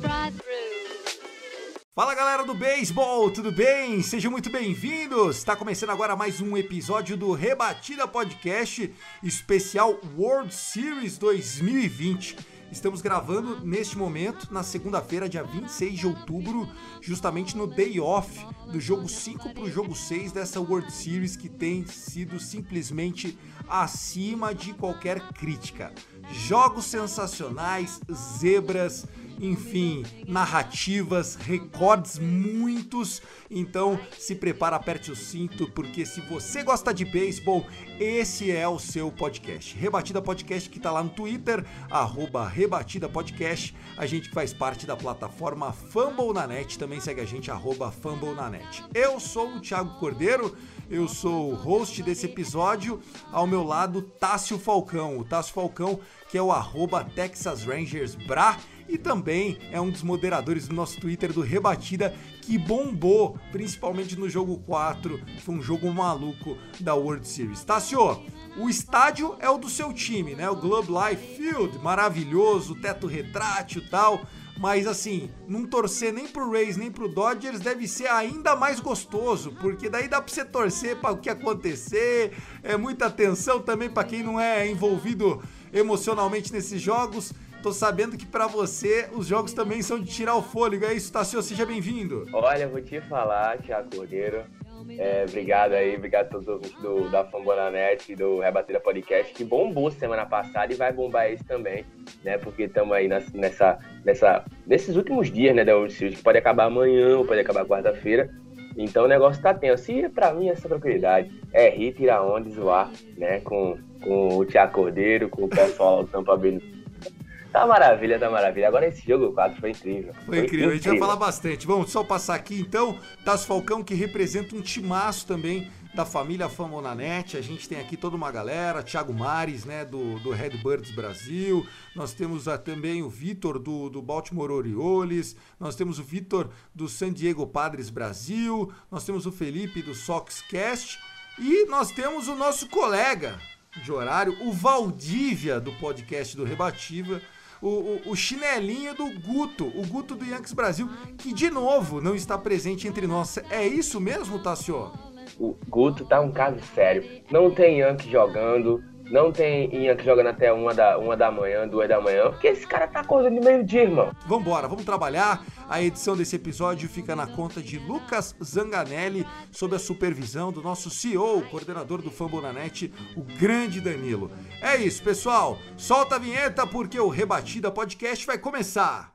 right through. Fala galera do beisebol, tudo bem? Sejam muito bem-vindos! Está começando agora mais um episódio do Rebatida Podcast especial World Series 2020. Estamos gravando neste momento, na segunda-feira, dia 26 de outubro, justamente no day off do jogo 5 para o jogo 6 dessa World Series que tem sido simplesmente acima de qualquer crítica. Jogos sensacionais, zebras, enfim, narrativas, recordes muitos. Então, se prepara, aperte o cinto, porque se você gosta de beisebol, esse é o seu podcast. Rebatida Podcast que tá lá no Twitter, arroba Rebatida Podcast. A gente que faz parte da plataforma Fumble na Net, também segue a gente, arroba Fumble na Net. Eu sou o Thiago Cordeiro, eu sou o host desse episódio. Ao meu lado, Tássio Falcão. O Tássio Falcão, que é o arroba Texas Rangers Bra e também é um dos moderadores do nosso Twitter do Rebatida, que bombou, principalmente no jogo 4, que foi um jogo maluco da World Series. Tássio, o estádio é o do seu time, né? O Globe Life Field, maravilhoso, teto retrátil tal. Mas assim, não torcer nem pro Rays nem pro Dodgers deve ser ainda mais gostoso, porque daí dá pra você torcer para o que acontecer, é muita atenção também para quem não é envolvido emocionalmente nesses jogos. Tô sabendo que para você os jogos também são de tirar o fôlego. É isso, Tassio, seja bem-vindo. Olha, vou te falar, Thiago Cordeiro. É, obrigado aí, obrigado a todos do, da Fambonanet e do Rebatida Podcast, que bombou semana passada e vai bombar esse também, né? Porque estamos aí nessa, nessa, nesses últimos dias, né, da World Series, que pode acabar amanhã ou pode acabar quarta-feira. Então o negócio tá tenso. E pra mim, essa tranquilidade é rir, tirar onda, zoar, né? Com, com o Thiago Cordeiro, com o pessoal do Tampa Bay. Tá maravilha, tá maravilha. Agora esse jogo 4 foi incrível. Foi incrível, a gente vai falar bastante. Vamos só passar aqui então, Tasso Falcão, que representa um timaço também da família Famonanet. A gente tem aqui toda uma galera, Thiago Mares, né, do, do Redbirds Brasil. Nós temos ah, também o Vitor do, do Baltimore Orioles. Nós temos o Vitor do San Diego Padres Brasil. Nós temos o Felipe do Soxcast. E nós temos o nosso colega de horário, o Valdívia do podcast do Rebativa o, o- chinelinho do Guto, o Guto do Yankees Brasil, que de novo não está presente entre nós. É isso mesmo, Tassio? O Guto tá um caso sério. Não tem Yankee jogando, não tem Yankee jogando até uma da, uma da manhã, duas da manhã, porque esse cara tá acordando de meio-dia, irmão. Vambora, vamos trabalhar. A edição desse episódio fica na conta de Lucas Zanganelli, sob a supervisão do nosso CEO, coordenador do Fambonanet, o grande Danilo. É isso, pessoal. Solta a vinheta porque o Rebatida Podcast vai começar.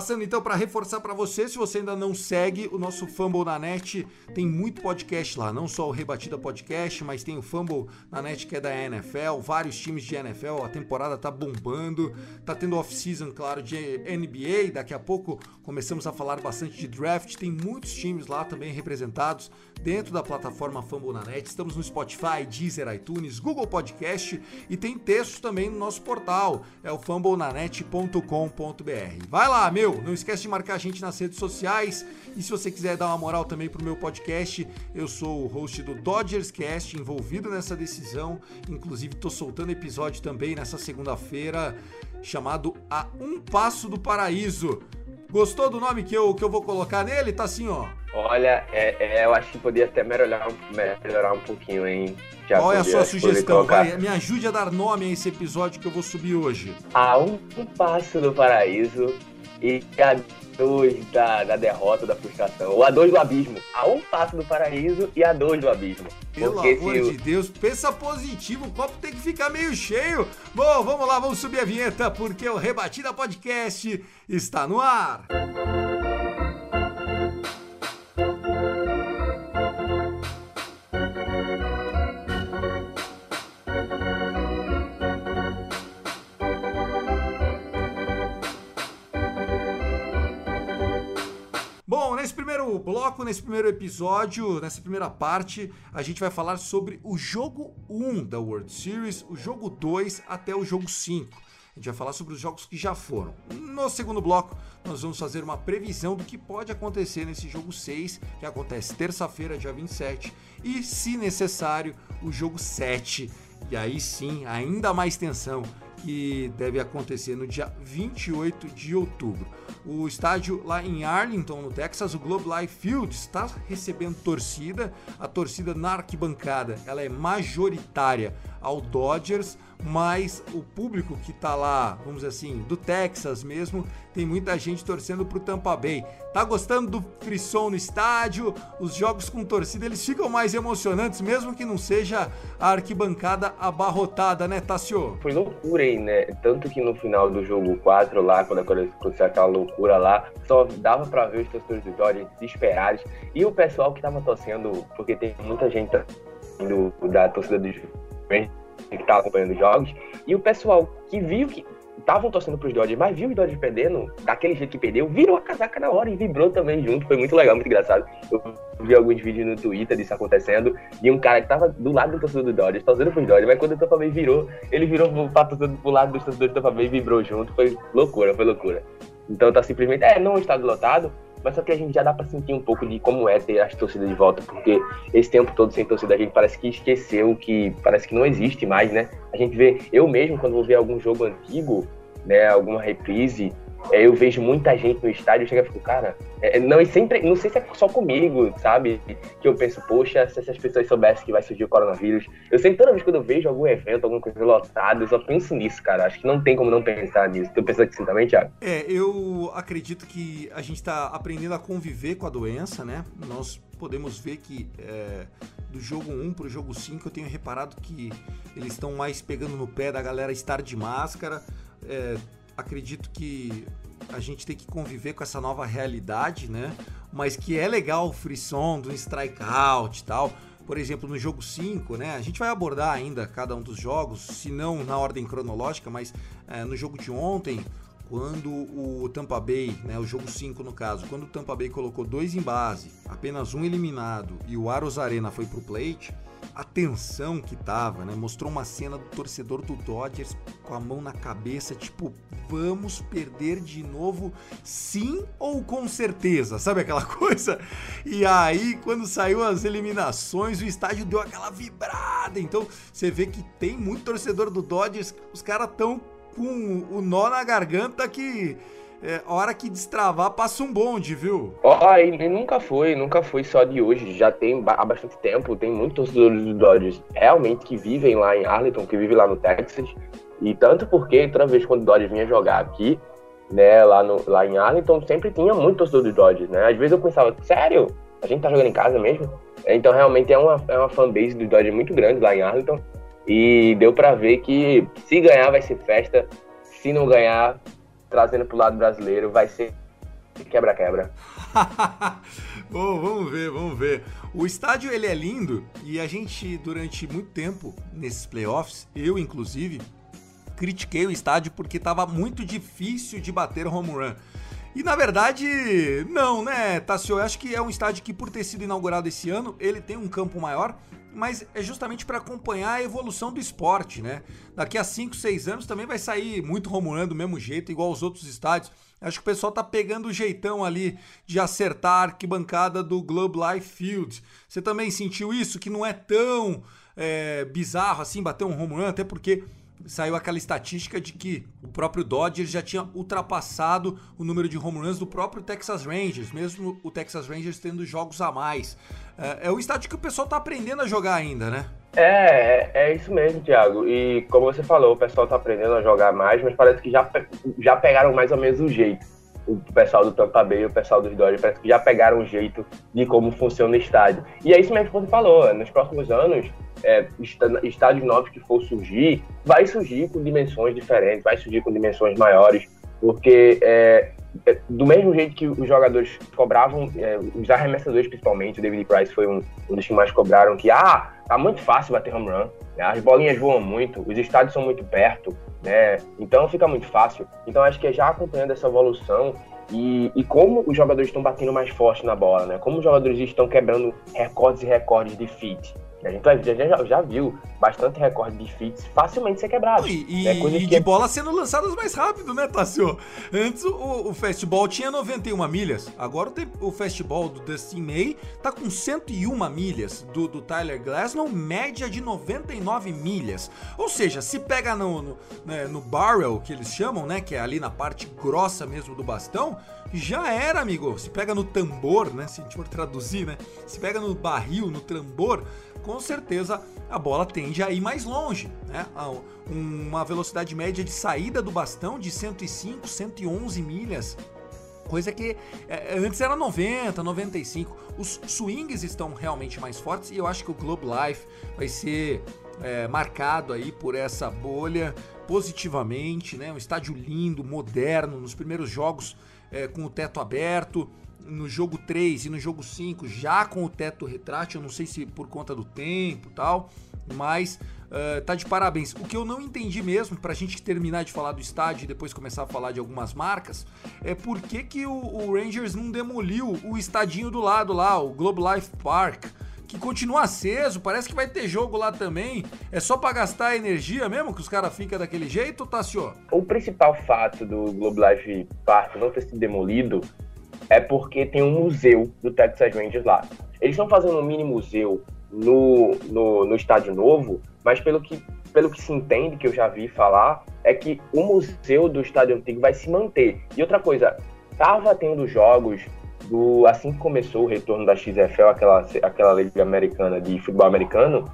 Passando então para reforçar para você, se você ainda não segue o nosso Fumble na Net, tem muito podcast lá, não só o Rebatida Podcast, mas tem o Fumble na Net que é da NFL, vários times de NFL, a temporada tá bombando, tá tendo off-season, claro, de NBA, daqui a pouco começamos a falar bastante de draft, tem muitos times lá também representados dentro da plataforma Fumble na Net, estamos no Spotify, Deezer, iTunes, Google Podcast e tem texto também no nosso portal, é o fumblenanet.com.br. Vai lá, meu, não esquece de marcar a gente nas redes sociais e se você quiser dar uma moral também pro meu podcast, eu sou o host do Dodgers Cast, envolvido nessa decisão, inclusive tô soltando episódio também nessa segunda-feira chamado A Um Passo do Paraíso. Gostou do nome que eu, que eu vou colocar nele? Tá assim, ó. Olha, é, é, eu acho que podia até melhorar, um- melhorar um pouquinho, hein? Thiago Qual é a sua sugestão? Vai, me ajude a dar nome a esse episódio que eu vou subir hoje. A um passo do paraíso e a 2 da, da derrota, da frustração. Ou a 2 do abismo. A um passo do paraíso e a 2 do abismo. Pelo Porque amor se de Deus, pensa positivo, o copo tem que ficar meio cheio. Bom, vamos lá, vamos subir a vinheta, porque o Rebatida Podcast está no ar. Bom, primeiro bloco, nesse primeiro episódio, nessa primeira parte, a gente vai falar sobre o jogo 1 da World Series, o jogo 2 até o jogo 5. A gente vai falar sobre os jogos que já foram. No segundo bloco, nós vamos fazer uma previsão do que pode acontecer nesse jogo 6, que acontece terça-feira, dia 27, e, se necessário, o jogo 7. E aí sim, ainda mais tensão, que deve acontecer no dia 28 de outubro. O estádio lá em Arlington, no Texas, o Globe Life Field, está recebendo torcida. A torcida na arquibancada ela é majoritária ao Dodgers, mas o público que tá lá, vamos dizer assim, do Texas mesmo, tem muita gente torcendo pro Tampa Bay. Tá gostando do frisson no estádio? Os jogos com torcida eles ficam mais emocionantes, mesmo que não seja a arquibancada abarrotada, né, Tassio? Foi loucura aí, né? Tanto que no final do jogo 4 lá, quando aconteceu aquela loucura lá, só dava pra ver os torcedores do Dodgers desesperados. E o pessoal que tava torcendo, porque tem muita gente da torcida do Rangers que tava acompanhando os jogos, e o pessoal que viu que estavam torcendo pros Dodgers, mas viu os Dodgers perdendo, daquele jeito que perdeu, virou a casaca na hora e vibrou também junto. Foi muito legal, muito engraçado. Eu vi alguns vídeos no Twitter disso acontecendo, e um cara que tava do lado do torcedor do Dodgers, torcendo pros Dodgers, mas quando o Tampa Bay virou, ele virou pra pro lado dos torcedores do Tampa Bay e vibrou junto. Foi loucura, foi loucura. Então tá simplesmente, é, não um estádio lotado, mas só que a gente já dá pra sentir um pouco de como é ter as torcidas de volta, porque esse tempo todo sem torcida a gente parece que esqueceu que parece que não existe mais, né? A gente vê, eu mesmo quando vou ver algum jogo antigo, né, alguma reprise, é, eu vejo muita gente no estádio, chega e fico, cara, é, não, e sempre, não sei se é só comigo, sabe? Que eu penso, poxa, se essas pessoas soubessem que vai surgir o coronavírus. Eu sempre, toda vez que eu vejo algum evento, alguma coisa lotada, eu só penso nisso, cara. Acho que não tem como não pensar nisso. Tu pensa que sim também, Thiago? É, eu acredito que a gente está aprendendo a conviver com a doença, né? Nós podemos ver que é, do jogo 1 pro jogo 5 eu tenho reparado que eles estão mais pegando no pé da galera estar de máscara. É, acredito que a gente tem que conviver com essa nova realidade, né? Mas que é legal o frisson do strikeout e tal. Por exemplo, no jogo 5, né? A gente vai abordar ainda cada um dos jogos, se não na ordem cronológica, mas é, no jogo de ontem, quando o Tampa Bay, né, o jogo 5 no caso, quando o Tampa Bay colocou dois em base, apenas um eliminado e o Aros Arena foi pro plate, a tensão que tava, né? Mostrou uma cena do torcedor do Dodgers com a mão na cabeça, tipo, vamos perder de novo, sim ou com certeza, sabe aquela coisa? E aí, quando saiu as eliminações, o estádio deu aquela vibrada. Então, você vê que tem muito torcedor do Dodgers, os caras tão com o nó na garganta que é, hora que destravar passa um bonde, viu? Ó, e nunca foi, nunca foi só de hoje, já tem há bastante tempo, tem muitos torcedores do Dodgers realmente que vivem lá em Arlington, que vivem lá no Texas, e tanto porque toda vez quando o Dodgers vinha jogar aqui, né, lá, no, lá em Arlington, sempre tinha muito torcedor do Dodgers, né, às vezes eu pensava, sério? A gente tá jogando em casa mesmo? Então realmente é uma, é uma fanbase do Dodgers muito grande lá em Arlington, e deu pra ver que se ganhar vai ser festa, se não ganhar, trazendo pro lado brasileiro, vai ser quebra-quebra. Bom, vamos ver, vamos ver. O estádio ele é lindo e a gente durante muito tempo nesses playoffs, eu inclusive, critiquei o estádio porque estava muito difícil de bater home run. E na verdade, não, né, Tassio? Eu acho que é um estádio que, por ter sido inaugurado esse ano, ele tem um campo maior, mas é justamente para acompanhar a evolução do esporte, né? Daqui a 5, 6 anos também vai sair muito run do mesmo jeito, igual os outros estádios. Acho que o pessoal tá pegando o jeitão ali de acertar a arquibancada do Globe Life Field. Você também sentiu isso? Que não é tão é, bizarro assim bater um home run, até porque saiu aquela estatística de que o próprio Dodgers já tinha ultrapassado o número de home runs do próprio Texas Rangers, mesmo o Texas Rangers tendo jogos a mais. É, é o estádio que o pessoal tá aprendendo a jogar ainda, né? É, é, é isso mesmo, Thiago. E como você falou, o pessoal tá aprendendo a jogar mais, mas parece que já, já pegaram mais ou menos o jeito. o pessoal do Tampa Bay o pessoal dos Dodgers parece que já pegaram o jeito de como funciona o estádio. E é isso mesmo que você falou, nos próximos anos, é, estádios novos que for surgir, vai surgir com dimensões diferentes, vai surgir com dimensões maiores, porque é, é, do mesmo jeito que os jogadores cobravam, é, os arremessadores principalmente, o David Price foi um, um, dos que mais cobraram, que ah, tá muito fácil bater home run, né? as bolinhas voam muito, os estádios são muito perto, né? Então fica muito fácil. Então acho que é já acompanhando essa evolução e, e, como os jogadores estão batendo mais forte na bola, né? Como os jogadores estão quebrando recordes e recordes de fit. A gente já, já, já viu bastante recorde de fits facilmente ser quebrado. E, e, é e de é... bola sendo lançadas mais rápido, né, Tassio? Antes o, o fastball tinha 91 milhas, agora o, o fastball do Dustin May tá com 101 milhas, do, do Tyler Glasnow, média de 99 milhas. Ou seja, se pega no, no, né, no barrel, que eles chamam, né, que é ali na parte grossa mesmo do bastão, já era, amigo. Se pega no tambor, né, se a gente for traduzir, né, se pega no barril, no tambor, com certeza a bola tende a ir mais longe, né? Uma velocidade média de saída do bastão de 105, 111 milhas coisa que é, antes era 90, 95. Os swings estão realmente mais fortes e eu acho que o Globe Life vai ser é, marcado aí por essa bolha positivamente, né? Um estádio lindo, moderno, nos primeiros jogos é, com o teto aberto, no jogo 3 e no jogo 5 já com o teto retrátil, eu não sei se por conta do tempo e tal, mas uh, tá de parabéns. O que eu não entendi mesmo, pra gente terminar de falar do estádio e depois começar a falar de algumas marcas, é por que, que o, o Rangers não demoliu o estadinho do lado lá, o Globe Life Park, que continua aceso, parece que vai ter jogo lá também. É só para gastar energia mesmo que os caras ficam daquele jeito, Tassio? O principal fato do Globe Life Park não ter sido demolido é porque tem um museu do Texas Rangers lá. Eles estão fazendo um mini museu no, no, no estádio novo, mas pelo que, pelo que se entende, que eu já vi falar, é que o museu do estádio antigo vai se manter. E outra coisa, tava tendo jogos do assim que começou o retorno da XFL, aquela, aquela liga americana de futebol americano,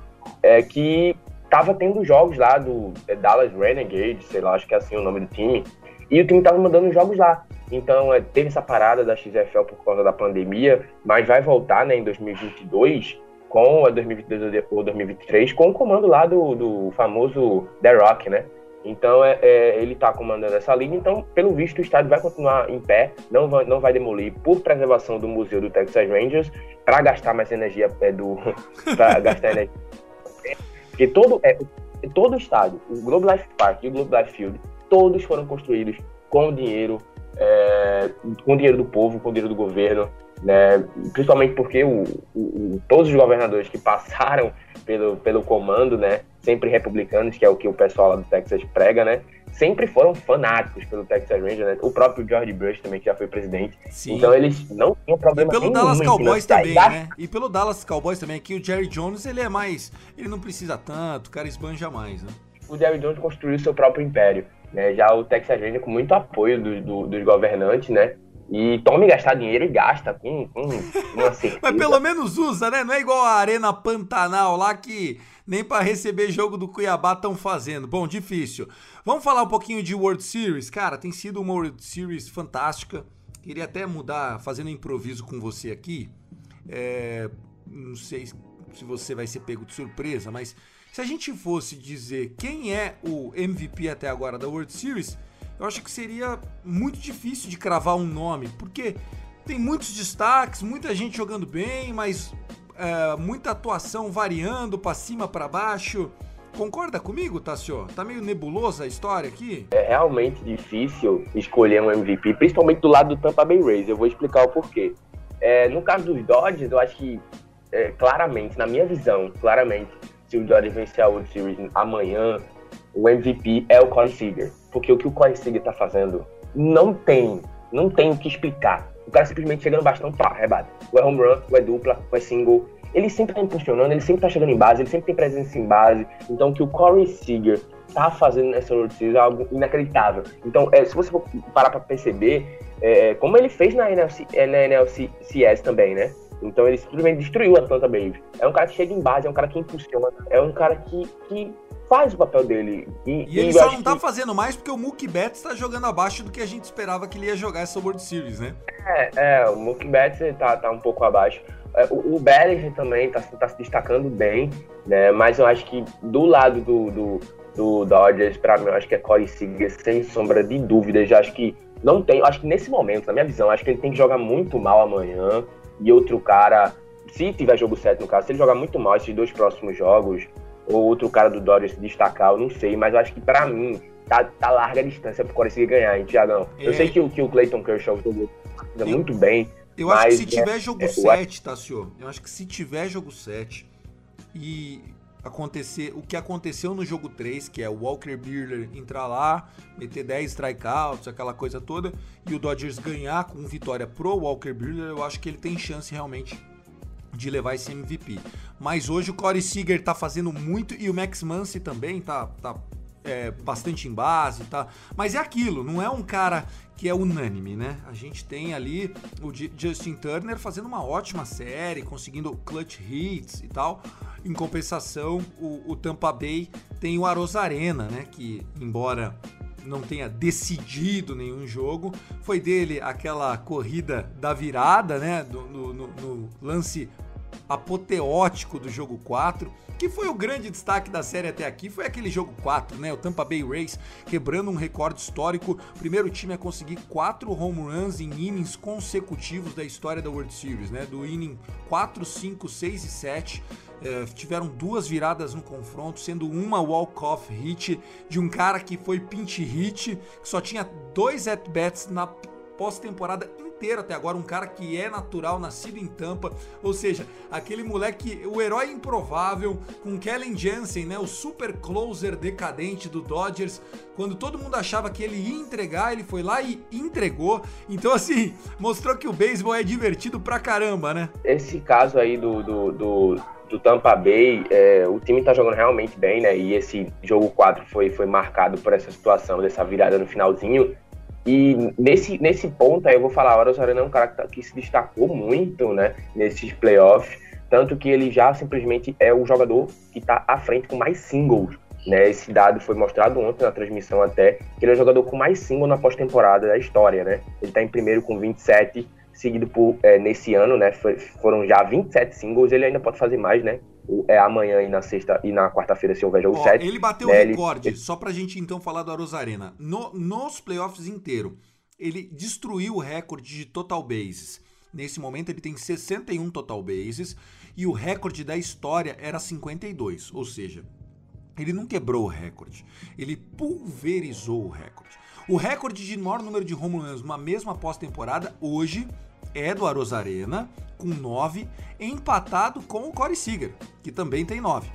é que tava tendo jogos lá do é, Dallas Renegade, sei lá, acho que é assim o nome do time, e o time tava mandando jogos lá. Então, é, teve essa parada da XFL por causa da pandemia, mas vai voltar né, em 2022 com a 2022 ou 2023 com o comando lá do, do famoso The Rock, né? Então é, é ele está comandando essa liga, então pelo visto o estádio vai continuar em pé, não vai, não vai demolir por preservação do museu do Texas Rangers para gastar mais energia é, do para gastar energia. Porque todo é, todo o estádio, o Globe Life Park e o Globe Life Field, todos foram construídos com dinheiro é, com dinheiro do povo, com dinheiro do governo, né? principalmente porque o, o, todos os governadores que passaram pelo, pelo comando, né? sempre republicanos, que é o que o pessoal lá do Texas prega, né? sempre foram fanáticos pelo Texas Rangers, né? O próprio George Bush também, que já foi presidente. Sim. Então eles não tinham problema E pelo Dallas Cowboys também, né? E pelo Dallas Cowboys também, que o Jerry Jones, ele é mais... Ele não precisa tanto, o cara esbanja mais, né? O Jerry Jones construiu seu próprio império. Né? Já o Texas Rangers com muito apoio do, do, dos governantes, né? E tome gastar dinheiro e gasta com, com uma certeza. Mas pelo menos usa, né? Não é igual a Arena Pantanal lá que nem para receber jogo do Cuiabá estão fazendo. Bom, difícil. Vamos falar um pouquinho de World Series. Cara, tem sido uma World Series fantástica. Queria até mudar, fazendo um improviso com você aqui. É, não sei se você vai ser pego de surpresa, mas se a gente fosse dizer quem é o MVP até agora da World Series, eu acho que seria muito difícil de cravar um nome, porque tem muitos destaques, muita gente jogando bem, mas é, muita atuação variando para cima, para baixo. Concorda comigo, Tassio? Tá meio nebulosa a história aqui? É realmente difícil escolher um MVP, principalmente do lado do Tampa Bay Rays. Eu vou explicar o porquê. É, no caso dos Dodgers, eu acho que é, claramente, na minha visão, claramente, se o Dodgers vencer a World Series amanhã, o MVP é o Corey Seager. Porque o que o Corey Seager tá fazendo não tem, não tem o que explicar. O cara simplesmente chegando bastante, pá, rebate. Ou é home run, ou é dupla, ou é single. Ele sempre tá impulsionando, ele sempre tá chegando em base, ele sempre tem presença em base. Então, o que o Corey Seager tá fazendo nessa World Series é algo inacreditável. Então, é, se você for parar pra perceber, é, como ele fez na, NFC, é, na NLCS também, né? Então ele simplesmente destruiu a Atlanta Braves. É um cara que chega em base, é um cara que impulsiona, é um cara que, que faz o papel dele. E, e ele só não tá que... fazendo mais porque o Mookie Betts tá jogando abaixo do que a gente esperava que ele ia jogar essa World Series, né? É, é o Mookie Betts tá, tá um pouco abaixo. É, o, o Bellinger também tá, tá se destacando bem, né? Mas eu acho que do lado do, do, do Dodgers, pra mim, eu acho que é Corey Seager, sem sombra de dúvidas. Já acho que não tem, acho que nesse momento, na minha visão, acho que ele tem que jogar muito mal amanhã e outro cara, se tiver jogo 7 no caso, se ele jogar muito mal esses dois próximos jogos, ou outro cara do Dodgers se destacar, eu não sei, mas eu acho que para mim tá, tá larga a distância pro conseguir ganhar, hein, Tiagão? É. Eu sei que, que o Clayton Kershaw jogou eu, muito bem. Eu acho que se tiver é, jogo é, 7, tá, senhor? Eu acho que se tiver jogo 7 e acontecer o que aconteceu no jogo 3, que é o Walker Buehler entrar lá, meter 10 strikeouts, aquela coisa toda, e o Dodgers ganhar com vitória pro Walker Buehler, eu acho que ele tem chance realmente de levar esse MVP. Mas hoje o Corey Seager tá fazendo muito e o Max Muncy também tá, tá é, bastante em base, tá? Mas é aquilo, não é um cara que é unânime, né? A gente tem ali o Justin Turner fazendo uma ótima série, conseguindo clutch hits e tal. Em compensação, o, o Tampa Bay tem o Arozarena, né? Que, embora não tenha decidido nenhum jogo. Foi dele aquela corrida da virada, né? no, no, no, lance apoteótico do jogo 4, que foi o grande destaque da série até aqui, foi aquele jogo 4, né? O Tampa Bay Rays quebrando um recorde histórico, primeiro time a conseguir quatro home runs em innings consecutivos da história da World Series, né? Do inning 4, 5, 6 e 7. É, tiveram duas viradas no confronto, sendo uma walk-off hit de um cara que foi pinch hit, que só tinha dois at-bats na pós-temporada inteiro até agora, um cara que é natural, nascido em Tampa, ou seja, aquele moleque, o herói improvável, com Kellen Jansen, né, o super closer decadente do Dodgers, quando todo mundo achava que ele ia entregar, ele foi lá e entregou. Então, assim, mostrou que o beisebol é divertido pra caramba, né? Esse caso aí do, do, do do Tampa Bay, é, o time tá jogando realmente bem, né? E esse jogo 4 foi, foi marcado por essa situação, dessa virada no finalzinho. E nesse, nesse ponto aí eu vou falar, o Aros Arana é um cara que, tá, que, se destacou muito, né, nesses playoffs, tanto que ele já simplesmente é o jogador que está à frente com mais singles, né, esse dado foi mostrado ontem na transmissão até, que ele é o jogador com mais singles na pós-temporada da história, né, ele está em primeiro com 27, seguido por, é, nesse ano, né, foi, foram já 27 singles, ele ainda pode fazer mais, né, é amanhã e na sexta e na quarta-feira se houver jogo 7. Ele bateu né, o recorde, ele... só pra gente então falar do Arozarena. No, nos playoffs inteiro, ele destruiu o recorde de total bases. Nesse momento ele tem 61 total bases e o recorde da história era 52, ou seja, ele não quebrou o recorde, ele pulverizou o recorde. O recorde de maior número de home runs numa mesma pós-temporada hoje é do Arozarena, com 9, empatado com o Corey Seager, que também tem 9.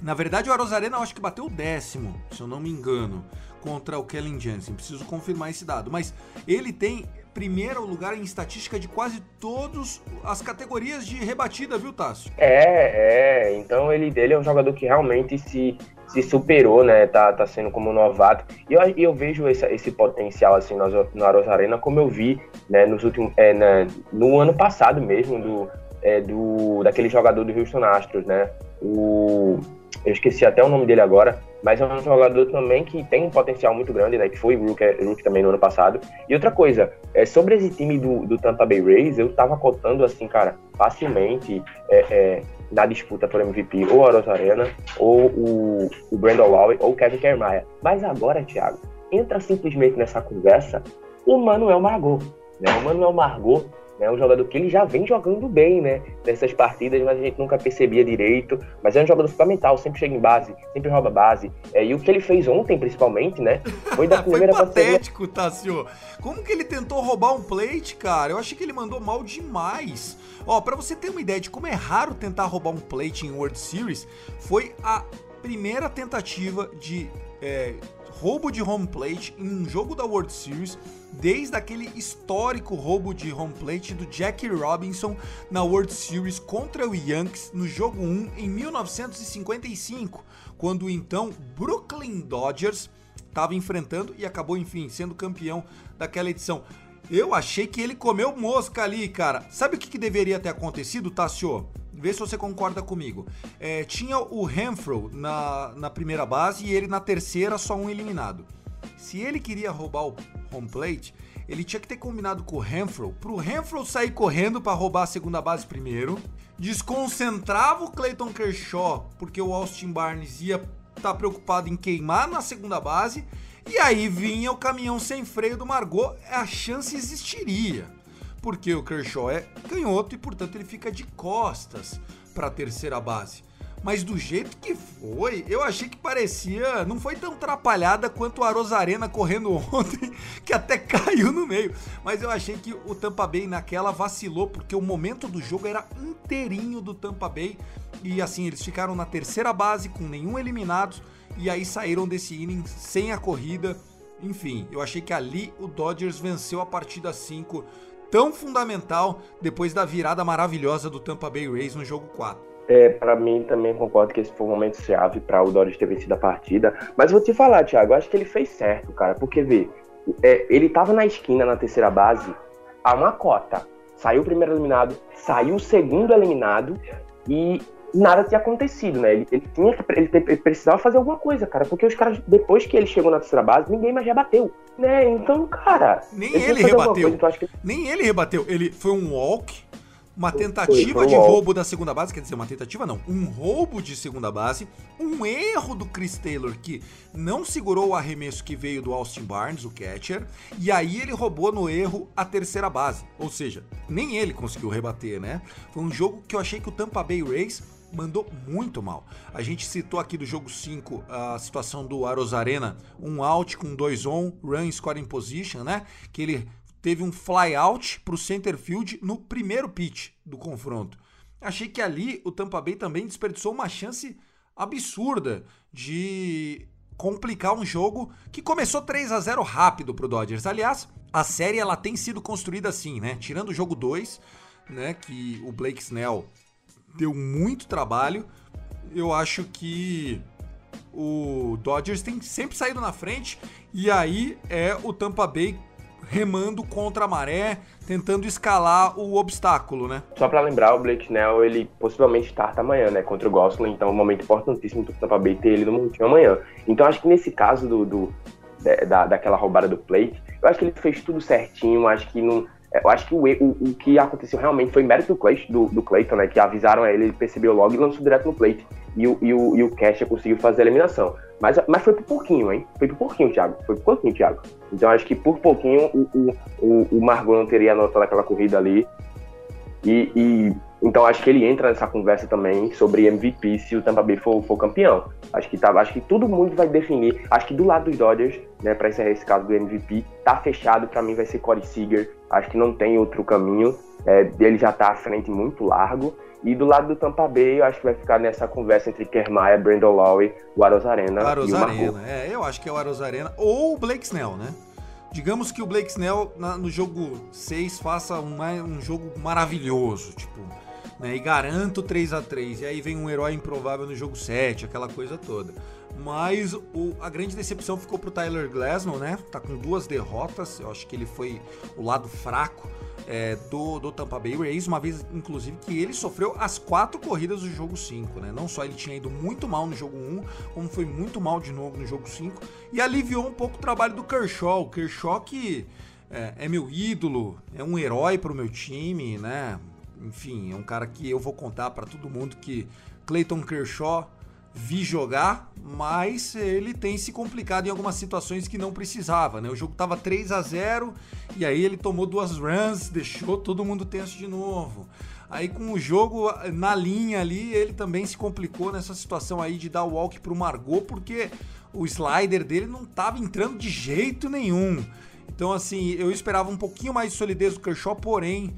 Na verdade, o Arozarena eu acho que bateu o décimo, se eu não me engano, contra o Kellen Jansen. Preciso confirmar esse dado. Mas ele tem primeiro lugar em estatística de quase todas as categorias de rebatida, viu, Tássio? É, é. Então ele, ele é um jogador que realmente se se superou, né? Tá, tá sendo como novato. E eu, eu vejo esse, esse potencial assim no, no Arena como eu vi né, nos últimos, é, na, no ano passado mesmo, do, é, do, daquele jogador do Houston Astros, né? O, eu esqueci até o nome dele agora, mas é um jogador também que tem um potencial muito grande, né? Que foi Rook, Rook também no ano passado. E outra coisa, é, sobre esse time do, do Tampa Bay Rays, eu tava cotando assim, cara, facilmente é, é, na disputa por MVP ou a Rosarena, ou o, o Brandon Lowe, ou o Kevin Kiermaier. Mas agora, Thiago, entra simplesmente nessa conversa o Manuel Margot. Né? O Manuel Margot é um jogador que ele já vem jogando bem, né? Nessas partidas, mas a gente nunca percebia direito. Mas é um jogador fundamental, sempre chega em base, sempre rouba base. É, e o que ele fez ontem, principalmente, né? Foi da primeira Foi patético, Tassio. Como que ele tentou roubar um plate, cara? Eu achei que ele mandou mal demais. Ó, para você ter uma ideia de como é raro tentar roubar um plate em World Series, foi a primeira tentativa de é, roubo de home plate em um jogo da World Series desde aquele histórico roubo de home plate do Jackie Robinson na World Series contra o Yankees no jogo 1 em 1955, quando o então Brooklyn Dodgers estava enfrentando e acabou, enfim, sendo campeão daquela edição. Eu achei que ele comeu mosca ali, cara. Sabe o que, que deveria ter acontecido, Tassio? Vê se você concorda comigo. É, tinha o Renfro na, na primeira base e ele na terceira, só um eliminado. Se ele queria roubar o home plate, ele tinha que ter combinado com o Renfro pro Renfro sair correndo para roubar a segunda base primeiro, desconcentrava o Clayton Kershaw, porque o Austin Barnes ia estar tá preocupado em queimar na segunda base, e aí vinha o caminhão sem freio do Margot, a chance existiria porque o Kershaw é canhoto e, portanto, ele fica de costas para a terceira base. Mas do jeito que foi, eu achei que parecia. Não foi tão atrapalhada quanto a Rosarena correndo ontem, que até caiu no meio. Mas eu achei que o Tampa Bay naquela vacilou, porque o momento do jogo era inteirinho do Tampa Bay. E assim, eles ficaram na terceira base, com nenhum eliminado, e aí saíram desse inning sem a corrida. Enfim, eu achei que ali o Dodgers venceu a partida 5 tão fundamental depois da virada maravilhosa do Tampa Bay Rays no jogo 4. É, para mim também concordo que esse foi um momento chave para o Dodgers ter vencido a partida. Mas vou te falar, Thiago, acho que ele fez certo, cara, porque vê, é, ele tava na esquina na terceira base a uma cota. Saiu o primeiro eliminado, saiu o segundo eliminado e nada tinha acontecido, né? Ele, ele tinha que ele, ele, precisava fazer alguma coisa, cara, porque os caras depois que ele chegou na terceira base, ninguém mais rebateu, né? Então, cara, nem ele, ele rebateu. Coisa, que... Nem ele rebateu. Ele foi um walk, uma tentativa foi, foi um de walk. roubo da segunda base, quer dizer, uma tentativa não, um roubo de segunda base, um erro do Chris Taylor que não segurou o arremesso que veio do Austin Barnes, o catcher, e aí ele roubou no erro a terceira base. Ou seja, nem ele conseguiu rebater, né? Foi um jogo que eu achei que o Tampa Bay Rays mandou muito mal. A gente citou aqui do jogo 5 a situação do Arozarena, um out com dois on, run scoring position, né? Que ele teve um fly out para o center field no primeiro pitch do confronto. Achei que ali o Tampa Bay também desperdiçou uma chance absurda de complicar um jogo que começou 3 a 0 rápido pro Dodgers. Aliás, a série ela tem sido construída assim, né? Tirando o jogo 2, né, que o Blake Snell deu muito trabalho. Eu acho que o Dodgers tem sempre saído na frente e aí é o Tampa Bay remando contra a maré, tentando escalar o obstáculo, né? Só para lembrar, o Blake Snell, ele possivelmente starta amanhã, né, contra o Gosling, então é um momento importantíssimo pro Tampa Bay ter ele no montinho amanhã. Então acho que nesse caso do, do da, daquela roubada do plate, eu acho que ele fez tudo certinho, acho que não eu acho que o, o, o que aconteceu realmente foi mérito do, Clay, do, do Clayton, né? Que avisaram ele, ele percebeu logo e lançou direto no plate. E o, e o, e o Cash conseguiu fazer a eliminação. Mas, mas foi por pouquinho, hein? Foi por pouquinho, Thiago. Foi por pouquinho, Thiago. Então acho que por pouquinho o, o, o, o Margot não teria anotado aquela corrida ali. E, e, então acho que ele entra nessa conversa também sobre MVP se o Tampa Bay for, for campeão. Acho que, tá, acho que todo mundo vai definir. Acho que do lado dos Dodgers, né, para encerrar esse caso do MVP, tá fechado. Para mim vai ser Corey Seager. Acho que não tem outro caminho. É, ele já tá à frente muito largo. E do lado do Tampa Bay, eu acho que vai ficar nessa conversa entre Kermaia, Brandon Lowry, o Arozarena o Marco. É, eu acho que é o Arozarena ou o Blake Snell, né? Digamos que o Blake Snell na, no jogo 6 faça um, um jogo maravilhoso, tipo, né? E garanto 3 a 3 E aí vem um herói improvável no jogo 7, aquela coisa toda. Mas o, a grande decepção ficou pro Tyler Glasnow, né? Tá com duas derrotas. Eu acho que ele foi o lado fraco é, do, do Tampa Bay Rays, uma vez, inclusive, que ele sofreu as quatro corridas do jogo 5, né? Não só ele tinha ido muito mal no jogo 1, um, como foi muito mal de novo no jogo 5, e aliviou um pouco o trabalho do Kershaw. O Kershaw que é, é meu ídolo, é um herói pro meu time, né? Enfim, é um cara que eu vou contar para todo mundo que Clayton Kershaw vi jogar, mas ele tem se complicado em algumas situações que não precisava, né? O jogo tava 3 a 0 e aí ele tomou duas runs, deixou todo mundo tenso de novo. Aí com o jogo na linha ali, ele também se complicou nessa situação aí de dar o walk pro Margot, porque o slider dele não tava entrando de jeito nenhum. Então assim, eu esperava um pouquinho mais de solidez do Kershaw, porém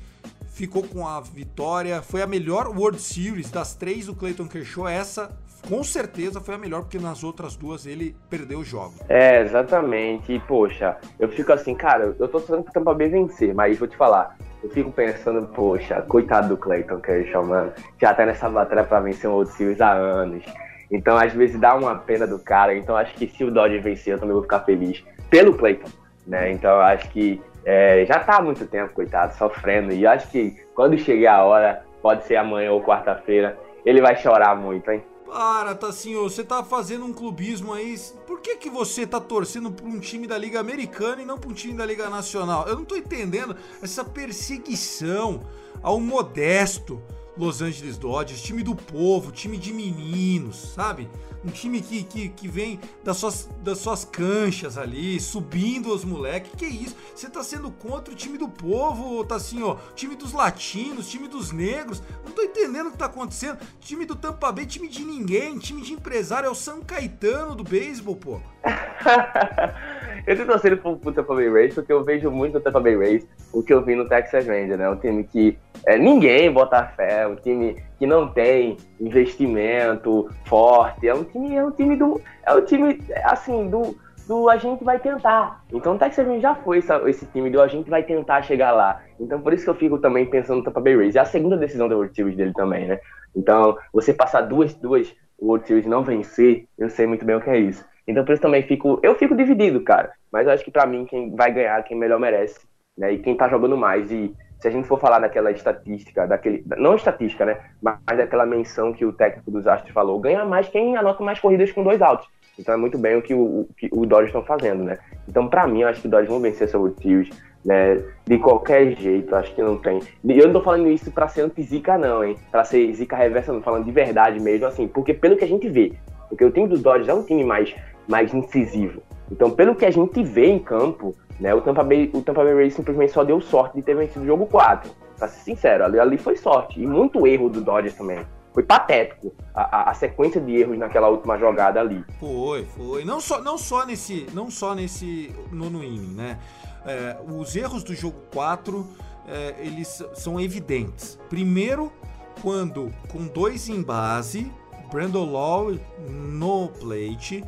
ficou com a vitória. Foi a melhor World Series das três do Clayton Kershaw. Essa com certeza foi a melhor, porque nas outras duas ele perdeu o jogo. É, exatamente. E, poxa, eu fico assim, cara, eu tô torcendo pro Tampa Bay vencer, mas vou te falar, eu fico pensando, poxa, coitado do Clayton Kershaw, mano. Já tá nessa batalha pra vencer um World Series há anos. Então, às vezes, dá uma pena do cara. Então, acho que se o Dodge vencer, eu também vou ficar feliz pelo Clayton, né? Então, acho que é, já tá há muito tempo, coitado, sofrendo. E acho que quando chegar a hora, pode ser amanhã ou quarta-feira. Ele vai chorar muito, hein? Para, Tassinho, você tá fazendo um clubismo aí. Por que, que você tá torcendo pra um time da Liga Americana e não pra um time da Liga Nacional? Eu não tô entendendo essa perseguição ao modesto Los Angeles Dodgers, time do povo, time de meninos, sabe? Um time que, que, que vem das suas, das suas canchas ali, subindo os moleques. Que, isso? Você tá sendo contra o time do povo, tá assim, ó, time dos latinos, time dos negros. Não tô entendendo o que tá acontecendo. Time do Tampa Bay, time de ninguém, time de empresário, é o São Caetano do beisebol, pô. eu tô torcendo pro, pro Tampa Bay Rays porque eu vejo muito no Tampa Bay Rays o que eu vi no Texas Rangers, né? Um time que é, ninguém bota fé, um time que não tem investimento forte, é um time, é um time do, é um time assim do, do a gente vai tentar. Então o Texas já foi essa, esse time do a gente vai tentar chegar lá. Então por isso que eu fico também pensando no Tampa Bay Rays. É a segunda decisão do World Series dele também, né? Então você passar duas duas World Series não vencer, eu sei muito bem o que é isso. Então por isso também fico, eu fico dividido, cara. Mas eu acho que para mim quem vai ganhar, quem melhor merece, né? E quem tá jogando mais e se a gente for falar daquela estatística, daquele, não estatística, né, mas daquela menção que o técnico dos Astros falou, ganha mais quem anota mais corridas com dois altos. Então é muito bem o que o, que o Dodgers estão fazendo, né? Então, para mim, eu acho que o Dodgers vão vencer sobre o Tios, né? De qualquer jeito, acho que não tem. E eu não tô falando isso para ser anti-zica, não, hein? Para ser zica reversa, não, falando de verdade mesmo, assim, porque pelo que a gente vê, porque o time dos Dodgers é um time mais, mais incisivo. Então, pelo que a gente vê em campo, né? O, Tampa Bay, o Tampa Bay Rays simplesmente só deu sorte de ter vencido o jogo 4. Pra ser sincero, ali, ali foi sorte. E muito erro do Dodgers também. Foi patético a, a, a, sequência de erros naquela última jogada ali. Foi, foi. Não só, não só nesse, não só nesse nono inning, né? É, os erros do jogo 4, é, eles são evidentes. Primeiro, quando com dois em base, Brandon Law no plate,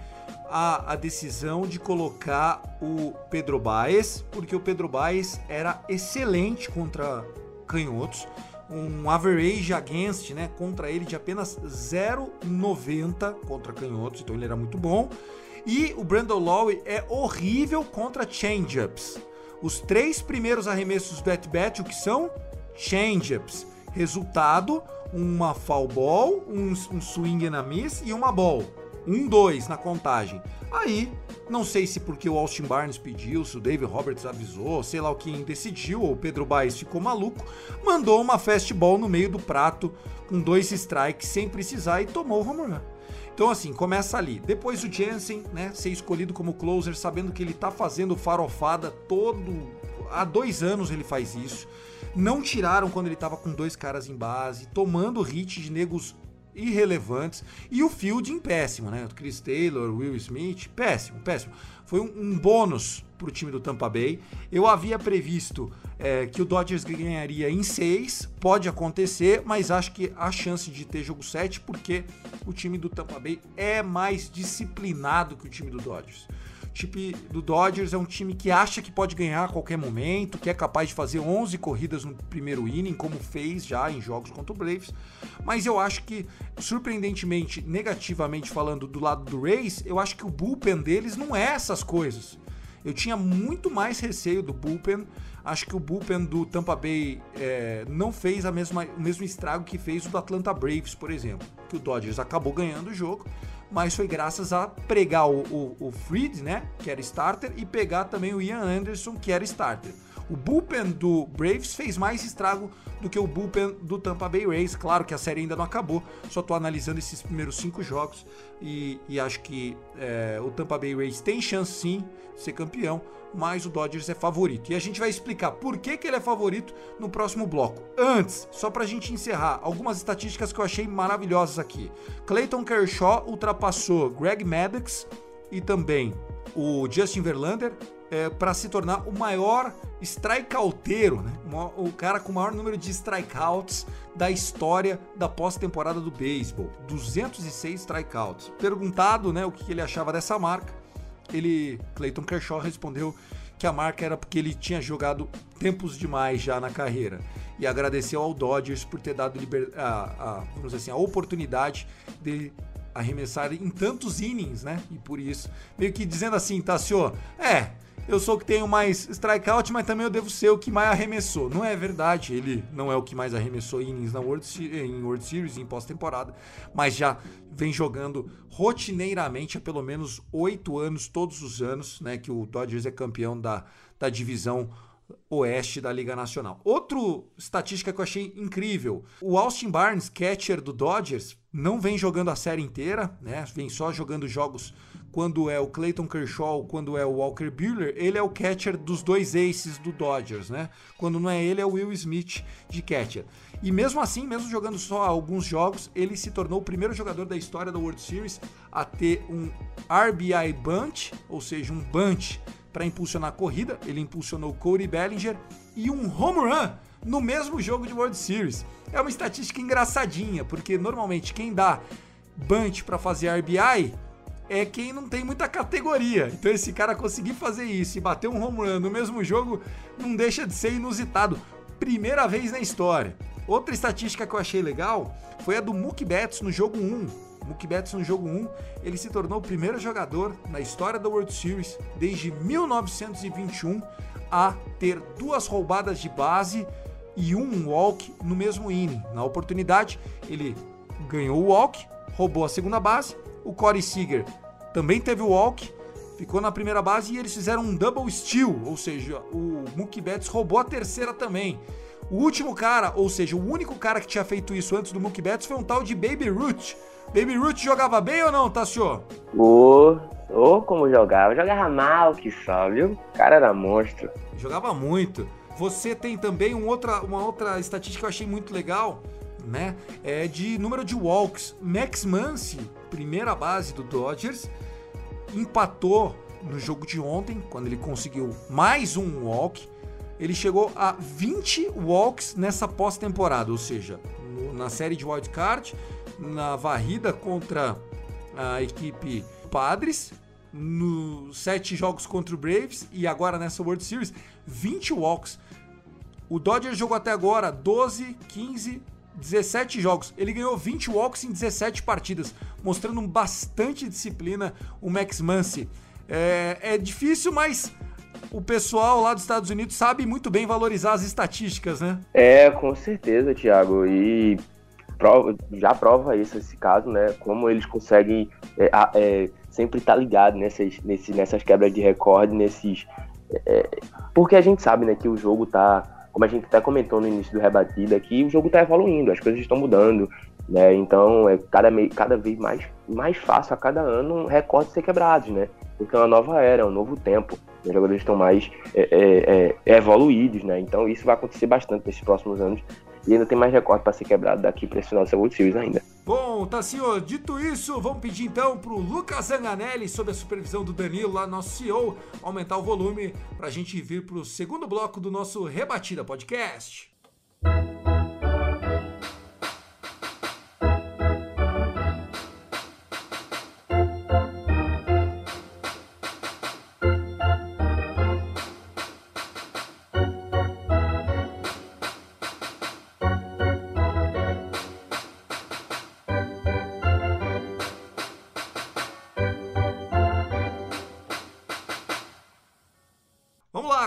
a, a decisão de colocar o Pedro Baez, porque o Pedro Baez era excelente contra canhotos, um average against, né, contra ele de apenas 0,90 contra canhotos, então ele era muito bom. E o Brandon Lowe é horrível contra changeups. Os três primeiros arremessos do at-bat, o que são? Changeups. Resultado, uma foul ball, um, um swing and a miss e uma ball um, dois na contagem. Aí, não sei se porque o Austin Barnes pediu, se o David Roberts avisou, sei lá o que decidiu, ou o Pedro Baez ficou maluco, mandou uma fastball no meio do prato com dois strikes sem precisar e tomou o home run. Então assim, começa ali. Depois o Jensen, né, ser escolhido como closer, sabendo que ele tá fazendo farofada todo... Há dois anos ele faz isso. Não tiraram quando ele tava com dois caras em base, tomando hit de negros irrelevantes. E o fielding péssimo, né? Chris Taylor, Will Smith, péssimo, péssimo. Foi um, um bônus para o time do Tampa Bay. Eu havia previsto é, que o Dodgers ganharia em 6, pode acontecer, mas acho que há chance de ter jogo 7 porque o time do Tampa Bay é mais disciplinado que o time do Dodgers time do Dodgers é um time que acha que pode ganhar a qualquer momento, que é capaz de fazer 11 corridas no primeiro inning, como fez já em jogos contra o Braves. Mas eu acho que, surpreendentemente, negativamente falando do lado do Rays, eu acho que o bullpen deles não é essas coisas. Eu tinha muito mais receio do bullpen. Acho que o bullpen do Tampa Bay é, não fez a mesma, o mesmo estrago que fez o do Atlanta Braves, por exemplo. Que o Dodgers acabou ganhando o jogo mas foi graças a pregar o, o, o né, que era starter, e pegar também o Ian Anderson, que era starter. O bullpen do Braves fez mais estrago do que o bullpen do Tampa Bay Rays. Claro que a série ainda não acabou, só estou analisando esses primeiros cinco jogos e, e acho que é, o Tampa Bay Rays tem chance sim de ser campeão, mas o Dodgers é favorito. E a gente vai explicar por que, que ele é favorito no próximo bloco. Antes, só para a gente encerrar, algumas estatísticas que eu achei maravilhosas aqui. Clayton Kershaw ultrapassou Greg Maddox e também o Justin Verlander é, para se tornar o maior strikeouteiro, né? o cara com o maior número de strikeouts da história da pós-temporada do beisebol. 206 strikeouts. Perguntado né, o que ele achava dessa marca, ele, Clayton Kershaw, respondeu que a marca era porque ele tinha jogado tempos demais já na carreira e agradeceu ao Dodgers por ter dado liber... a, a, vamos assim, a oportunidade de arremessar em tantos innings, né? E por isso, meio que dizendo assim, Tassio, é, eu sou o que tenho mais strikeout, mas também eu devo ser o que mais arremessou. Não é verdade, ele não é o que mais arremessou innings na World, em World Series, em pós-temporada, mas já vem jogando rotineiramente há pelo menos oito anos, todos os anos, né, que o Dodgers é campeão da, da divisão oeste da Liga Nacional. Outra estatística que eu achei incrível: o Austin Barnes, catcher do Dodgers, não vem jogando a série inteira, né? Vem só jogando jogos quando é o Clayton Kershaw, quando é o Walker Buehler, ele é o catcher dos dois aces do Dodgers, né? Quando não é ele, é o Will Smith de catcher. E mesmo assim, mesmo jogando só alguns jogos, ele se tornou o primeiro jogador da história da World Series a ter um RBI bunt, ou seja, um bunt para impulsionar a corrida. Ele impulsionou Cody Bellinger e um home run no mesmo jogo de World Series. É uma estatística engraçadinha, porque normalmente quem dá bunt para fazer RBI é quem não tem muita categoria. Então esse cara conseguir fazer isso e bater um home run no mesmo jogo não deixa de ser inusitado. Primeira vez na história. Outra estatística que eu achei legal foi a do Mookie Betts no jogo 1. Mookie Betts no jogo 1, ele se tornou o primeiro jogador na história da World Series desde 1921 a ter duas roubadas de base e um walk no mesmo inning. Na oportunidade, ele ganhou o walk, roubou a segunda base o Corey Seager também teve o walk, ficou na primeira base e eles fizeram um double steal, ou seja, o Mookie Betts roubou a terceira também. O último cara, ou seja, o único cara que tinha feito isso antes do Mookie Betts foi um tal de Baby Ruth. Baby Ruth jogava bem ou não, Tassio? Ô, oh, como jogava. Jogava mal que só, viu? O cara era monstro. Jogava muito. Você tem também um outra, uma outra estatística que eu achei muito legal, né? É de número de walks. Max Muncy primeira base do Dodgers, empatou no jogo de ontem, quando ele conseguiu mais um walk. Ele chegou a 20 walks nessa pós-temporada, ou seja, no, na série de wild card, na varrida contra a equipe Padres, nos sete jogos contra o Braves e agora nessa World Series, 20 walks. O Dodgers jogou até agora 12, 15, 17 jogos. Ele ganhou 20 walks em 17 partidas, mostrando bastante disciplina o Max Muncy. É, é difícil, mas o pessoal lá dos Estados Unidos sabe muito bem valorizar as estatísticas, né? É, com certeza, Thiago. E prova, já prova isso, esse caso, né? Como eles conseguem é, é, sempre estar tá ligado nessas, nessas quebras de recorde, nesses. É, porque a gente sabe, né, que o jogo tá como a gente até comentou no início do Rebatida, que o jogo está evoluindo, as coisas estão mudando, né? Então é cada, cada vez mais, mais fácil a cada ano um recorde ser quebrados, né? Porque é uma nova era, é um novo tempo. Os jogadores estão mais é, é, é, evoluídos, né? Então isso vai acontecer bastante nesses próximos anos. E ainda tem mais recorde para ser quebrado daqui para esse final da World Series ainda. Bom, tá senhor, dito isso, vamos pedir então pro Lucas Zanganelli, sob a supervisão do Danilo, lá nosso CEO, aumentar o volume para a gente vir pro segundo bloco do nosso Rebatida Podcast.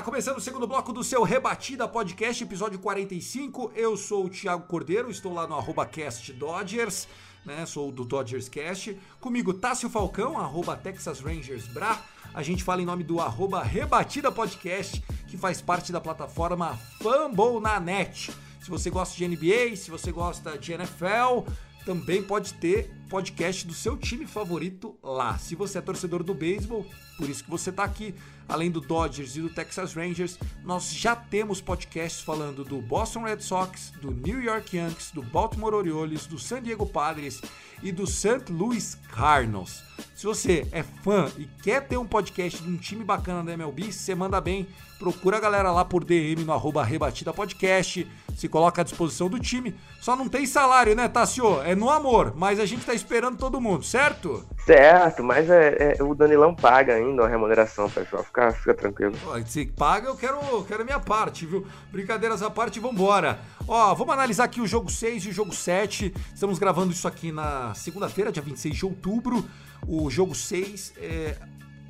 Começando o segundo bloco do seu Rebatida Podcast, episódio 45. Eu sou o Thiago Cordeiro, estou lá no arroba Cast Dodgers, né? Sou do Dodgers Cast. Comigo, Tássio Falcão, arroba Texas Rangers Bra. A gente fala em nome do arroba Rebatida Podcast, que faz parte da plataforma Fumble na Net. Se você gosta de NBA, se você gosta de NFL, também pode ter podcast do seu time favorito lá. Se você é torcedor do beisebol, por isso que você está aqui além do Dodgers e do Texas Rangers, nós já temos podcasts falando do Boston Red Sox, do New York Yankees, do Baltimore Orioles, do San Diego Padres e do St. Louis Cardinals. Se você é fã e quer ter um podcast de um time bacana da MLB, você manda bem, procura a galera lá por DM no arroba Rebatida Podcast, se coloca à disposição do time. Só não tem salário, né, Tassio? É no amor, mas a gente tá esperando todo mundo, certo? Certo, mas é, é o Danilão paga ainda a remuneração, pessoal. Fica, fica tranquilo. Se paga, eu quero, quero a minha parte, viu? Brincadeiras à parte, vambora. Ó, vamos analisar aqui o jogo 6 e o jogo 7. Estamos gravando isso aqui na segunda-feira, dia 26 de outubro. O jogo 6 é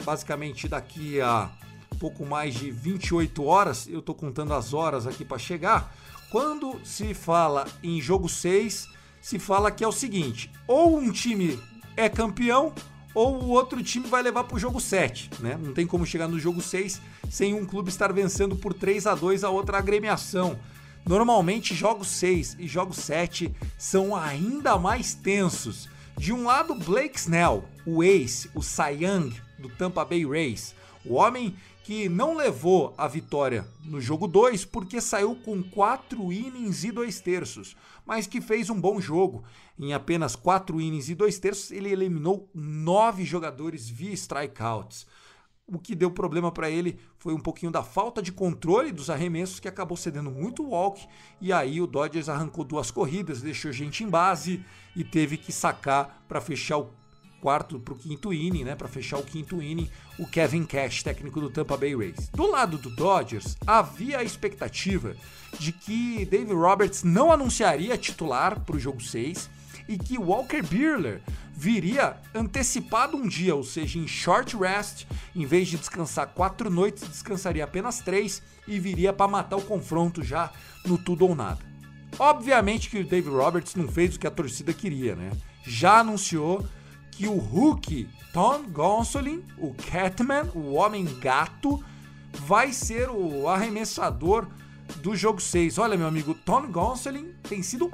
basicamente daqui a pouco mais de 28 horas, eu tô contando as horas aqui para chegar. Quando se fala em jogo 6, se fala que é o seguinte: ou um time é campeão ou o outro time vai levar para o jogo 7, né? Não tem como chegar no jogo 6 sem um clube estar vencendo por 3 a 2 a outra agremiação. Normalmente jogos 6 e jogos 7 são ainda mais tensos. De um lado, Blake Snell, o ace, o Young do Tampa Bay Rays, o homem que não levou a vitória no jogo 2 porque saiu com 4 innings e 2 terços, mas que fez um bom jogo. Em apenas 4 innings e 2 terços, ele eliminou 9 jogadores via strikeouts. O que deu problema para ele foi um pouquinho da falta de controle dos arremessos, que acabou cedendo muito walk, e aí o Dodgers arrancou duas corridas, deixou gente em base e teve que sacar para fechar o quarto para o quinto inning, né, para fechar o quinto inning, o Kevin Cash, técnico do Tampa Bay Rays. Do lado do Dodgers, havia a expectativa de que Dave Roberts não anunciaria titular para o jogo 6 e que Walker Buehler viria antecipado um dia, ou seja, em short rest, em vez de descansar quatro noites, descansaria apenas três e viria para matar o confronto já no tudo ou nada. Obviamente que o Dave Roberts não fez o que a torcida queria, né? Já anunciou que o Hulk Tom Gonsolin, o Catman, o Homem Gato, vai ser o arremessador do jogo 6. Olha, meu amigo, Tom Gonsolin tem sido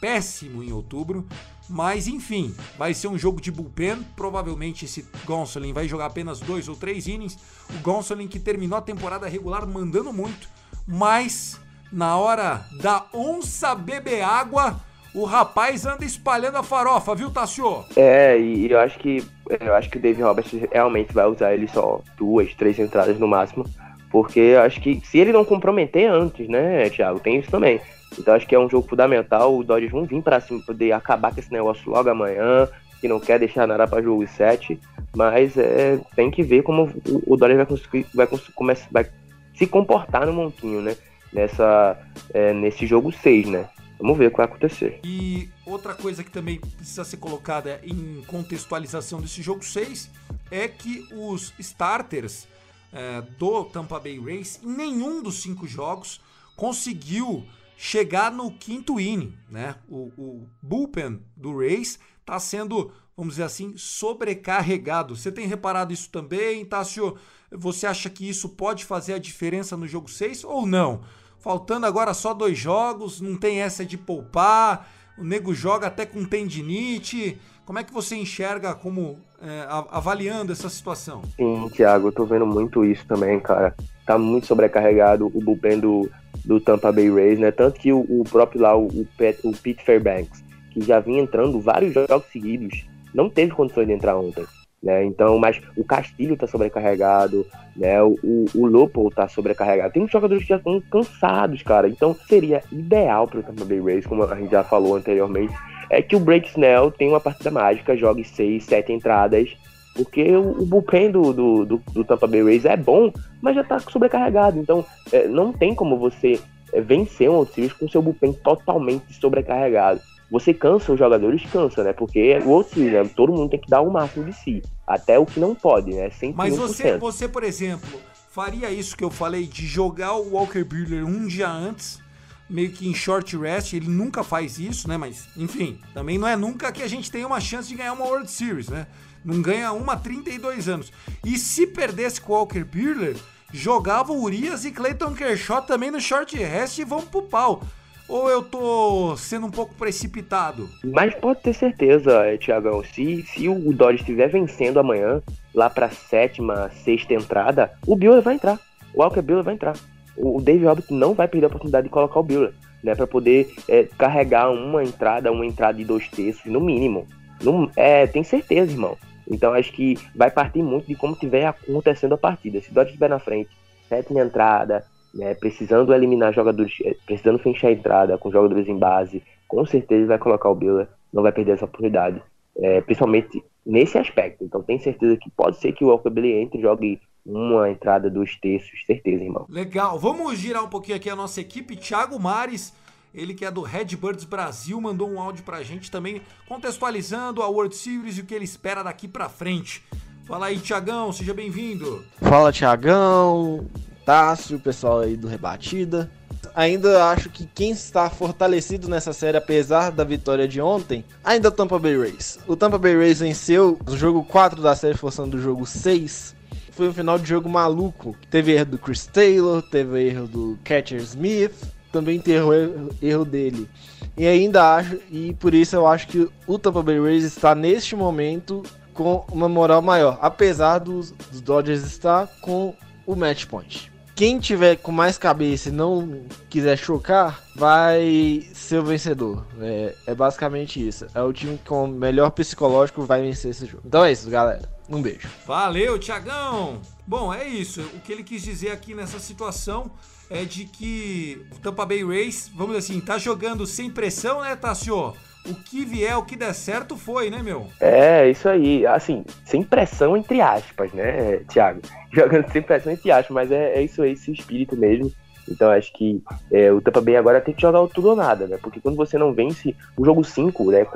péssimo em outubro, mas enfim, vai ser um jogo de bullpen. Provavelmente esse Gonsolin vai jogar apenas dois ou três innings. O Gonsolin que terminou a temporada regular mandando muito, mas na hora da onça beber água, o rapaz anda espalhando a farofa, viu, Tassio? É, e eu acho que eu acho que o Dave Roberts realmente vai usar ele só duas, três entradas no máximo. Porque eu acho que se ele não comprometer antes, né, Thiago, tem isso também. Então acho que é um jogo fundamental. O Dodgers vão vir para cima poder acabar com esse negócio logo amanhã, que não quer deixar nada para jogo 7. Mas é, tem que ver como o, o Dodgers vai, conseguir, vai, começar, vai se comportar no montinho, né? Nessa, é, nesse jogo 6, né? Vamos ver o que vai acontecer. E outra coisa que também precisa ser colocada em contextualização desse jogo 6 é que os starters é, do Tampa Bay Rays, em nenhum dos cinco jogos, conseguiu chegar no quinto inning. Né? O, o bullpen do Rays está sendo, vamos dizer assim, sobrecarregado. Você tem reparado isso também, Tássio? Você acha que isso pode fazer a diferença no jogo 6 ou não? Faltando agora só dois jogos, não tem essa de poupar, o nego joga até com tendinite. Como é que você enxerga como é, avaliando essa situação? Sim, Thiago, eu tô vendo muito isso também, cara. Tá muito sobrecarregado o bullpen do, do Tampa Bay Rays, né? Tanto que o, o próprio lá, o, o, o Pete Fairbanks, que já vinha entrando vários jogos seguidos, não teve condições de entrar ontem. Né? Então, mas o Castilho está sobrecarregado, né? O, o Lopo está sobrecarregado. Tem jogadores que já estão cansados, cara. Então, seria ideal para o Tampa Bay Rays, como a gente já falou anteriormente, é que o Break Snell tenha uma partida mágica, jogue seis, sete entradas, porque o, o bullpen do, do, do, do, Tampa Bay Rays é bom, mas já está sobrecarregado. Então, é, não tem como você é, vencer um World com seu bullpen totalmente sobrecarregado você cansa os jogadores, cansa, né? Porque o outro, né? todo mundo tem que dar o máximo de si, até o que não pode, né? 101%. Mas você, você, por exemplo, faria isso que eu falei de jogar o Walker Buehler um dia antes, meio que em short rest, ele nunca faz isso, né? Mas, enfim, também não é nunca que a gente tem uma chance de ganhar uma World Series, né? Não ganha uma há 32 anos. E se perdesse com o Walker Buehler, jogava o Urias e Clayton Kershaw também no short rest e vão pro pau. Ou eu tô sendo um pouco precipitado? Mas pode ter certeza, Tiagão, se, se o Dodge estiver vencendo amanhã, lá pra sétima, sexta entrada, o Buehler vai entrar. O Walker Buehler vai entrar. O Dave Roberts não vai perder a oportunidade de colocar o Buehler, né? Pra poder é, carregar uma entrada, uma entrada de dois terços, no mínimo. No, é, tem certeza, irmão. Então acho que vai partir muito de como estiver acontecendo a partida. Se o Dodge estiver na frente, sétima entrada, né, precisando eliminar jogadores, eh, precisando fechar a entrada com jogadores em base, com certeza vai colocar o Biller, não vai perder essa oportunidade, é, principalmente nesse aspecto. Então tem certeza que pode ser que o Walker Billy entre e jogue uma entrada dos terços, certeza, irmão. Legal, vamos girar um pouquinho aqui a nossa equipe. Thiago Mares, ele que é do Redbirds Brasil, mandou um áudio pra gente também contextualizando a World Series e o que ele espera daqui pra frente. Fala aí, Tiagão, seja bem-vindo. Fala, Tiagão, Tássio, pessoal aí do Rebatida. Ainda acho que quem está fortalecido nessa série, apesar da vitória de ontem, ainda é o Tampa Bay Rays. O Tampa Bay Rays venceu o jogo 4 da série, forçando o jogo 6 foi um final de jogo maluco. Teve erro do Chris Taylor, teve erro do Catcher Smith, também teve erro, erro dele. E ainda acho, e por isso eu acho que o Tampa Bay Rays está neste momento com uma moral maior, apesar dos, dos Dodgers estar com o match point. Quem tiver com mais cabeça e não quiser chocar, vai ser o vencedor. É, é basicamente isso. É o time com o melhor psicológico vai vencer esse jogo. Então é isso, galera. Um beijo. Valeu, Tiagão! Bom, é isso. O que ele quis dizer aqui nessa situação é de que o Tampa Bay Rays, vamos assim, tá jogando sem pressão, né, Tassio? O que vier, o que der certo foi, né, meu? É, isso aí. Assim, sem pressão, entre aspas, né, Thiago? Jogando sem pressão, entre aspas, mas é, é isso aí, esse espírito mesmo. Então acho que é, o Tampa Bay agora tem que jogar o tudo ou nada, né? Porque quando você não vence, o jogo 5, né,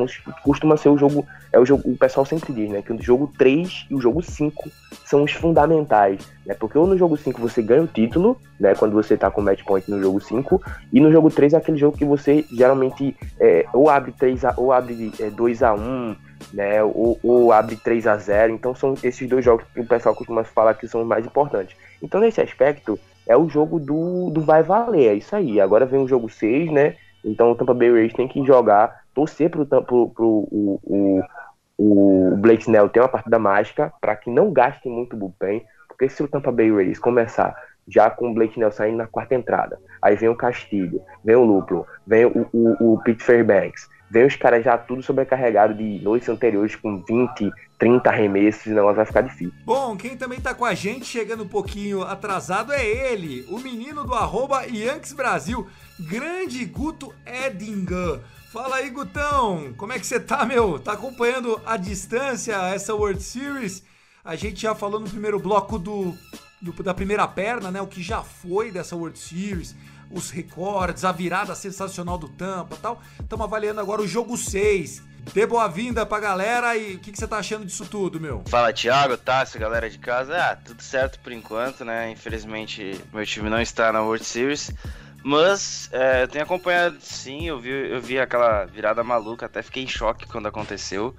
costuma ser o jogo, é o jogo, o pessoal sempre diz, né, que o jogo 3 e o jogo 5 são os fundamentais, né? Porque ou no jogo 5 você ganha o título, né, quando você tá com match point no jogo 5, e no jogo 3 é aquele jogo que você geralmente é, ou abre 3 a, ou abre é, 2 a 1, né, ou, ou abre 3 a 0. Então são esses dois jogos que o pessoal costuma falar que são os mais importantes. Então nesse aspecto, é o jogo do, do vai valer, é isso aí. Agora vem o jogo 6, né? Então o Tampa Bay Rays tem que jogar, torcer pro, pro, pro o, o, o Blake Snell ter uma partida mágica para que não gastem muito bullpen, porque se o Tampa Bay Rays começar já com o Blake Snell saindo na quarta entrada, aí vem o Castilho, vem o Luplo, vem o, o, o Pete Fairbanks, vem os caras já tudo sobrecarregado de noites anteriores com 20, 30 arremessos, o negócio vai ficar difícil. Bom, quem também tá com a gente, chegando um pouquinho atrasado, é ele, o menino do arroba Brasil, grande Guto Edinger. Fala aí, Gutão, como é que você tá, meu? Tá acompanhando a distância essa World Series? A gente já falou no primeiro bloco do, do da primeira perna, né? O que já foi dessa World Series os recordes, a virada sensacional do Tampa tal. Estamos avaliando agora o jogo 6. Dê boa-vinda pra galera e o que, você tá achando disso tudo, meu? Fala, Thiago, Tássio, galera de casa. Ah, tudo certo por enquanto, né? Infelizmente, meu time não está na World Series. Mas é, eu tenho acompanhado, sim, eu vi, eu vi aquela virada maluca, até fiquei em choque quando aconteceu,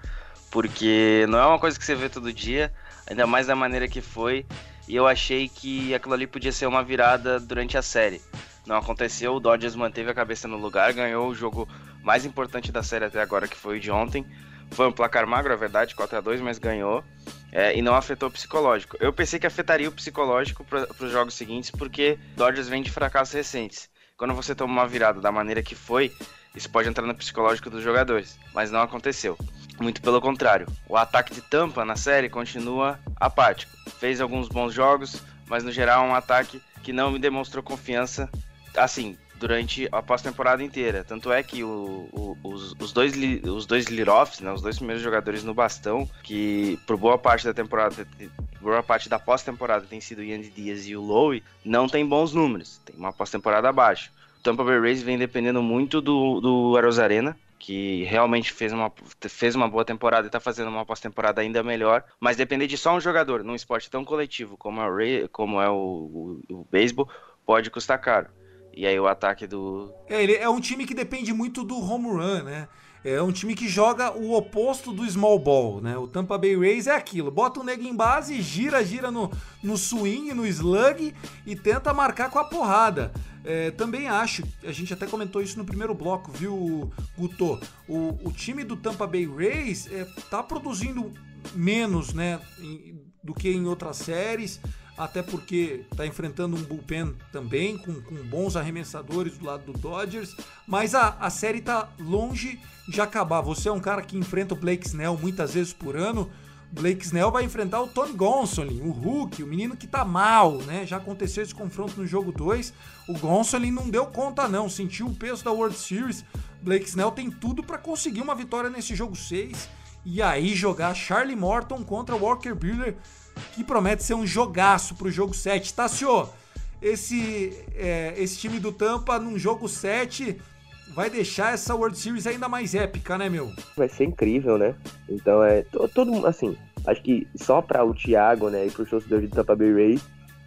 porque não é uma coisa que você vê todo dia, ainda mais da maneira que foi, e eu achei que aquilo ali podia ser uma virada durante a série. Não aconteceu, o Dodgers manteve a cabeça no lugar, ganhou o jogo mais importante da série até agora, que foi o de ontem. Foi um placar magro, é verdade, 4 a 2 mas ganhou. É, e não afetou o psicológico. Eu pensei que afetaria o psicológico para os jogos seguintes, porque Dodgers vem de fracassos recentes. Quando você toma uma virada da maneira que foi, isso pode entrar no psicológico dos jogadores, mas não aconteceu. Muito pelo contrário, o ataque de Tampa na série continua apático. Fez alguns bons jogos, mas no geral é um ataque que não me demonstrou confiança assim, durante a pós-temporada inteira. Tanto é que o, o, os, os, dois, os dois lead-offs, né, os dois primeiros jogadores no bastão, que por boa parte da temporada, boa parte da pós-temporada tem sido o Yandy Dias e o Lowe, não tem bons números, tem uma pós-temporada abaixo. O Tampa Bay Rays vem dependendo muito do, do Arozarena, que realmente fez uma, fez uma boa temporada e está fazendo uma pós-temporada ainda melhor, mas depender de só um jogador num esporte tão coletivo como é o, como é o, o, o beisebol pode custar caro. E aí o ataque do. É, ele é um time que depende muito do home run, né? É um time que joga o oposto do small ball, né? O Tampa Bay Rays é aquilo, bota o nego em base, gira, gira no, no swing, no slug e tenta marcar com a porrada. É, também acho, a gente até comentou isso no primeiro bloco, viu, Guto? O, o time do Tampa Bay Rays é, tá produzindo menos, né, do que em outras séries até porque está enfrentando um bullpen também, com, com, bons arremessadores do lado do Dodgers, mas a, a série está longe de acabar. Você é um cara que enfrenta o Blake Snell muitas vezes por ano. Blake Snell vai enfrentar o Tony Gonsolin, o Hulk, o menino que tá mal, né? Já aconteceu esse confronto no jogo 2. O Gonsolin não deu conta não, sentiu o peso da World Series. Blake Snell tem tudo para conseguir uma vitória nesse jogo 6 e aí jogar Charlie Morton contra Walker Buehler que promete ser um jogaço pro jogo 7. Tá, senhor? Esse, é, esse time do Tampa num jogo 7 vai deixar essa World Series ainda mais épica, né, meu? Vai ser incrível, né? Então é todo assim, acho que só para o Thiago, né, e para os torcedores do Tampa Bay Rays,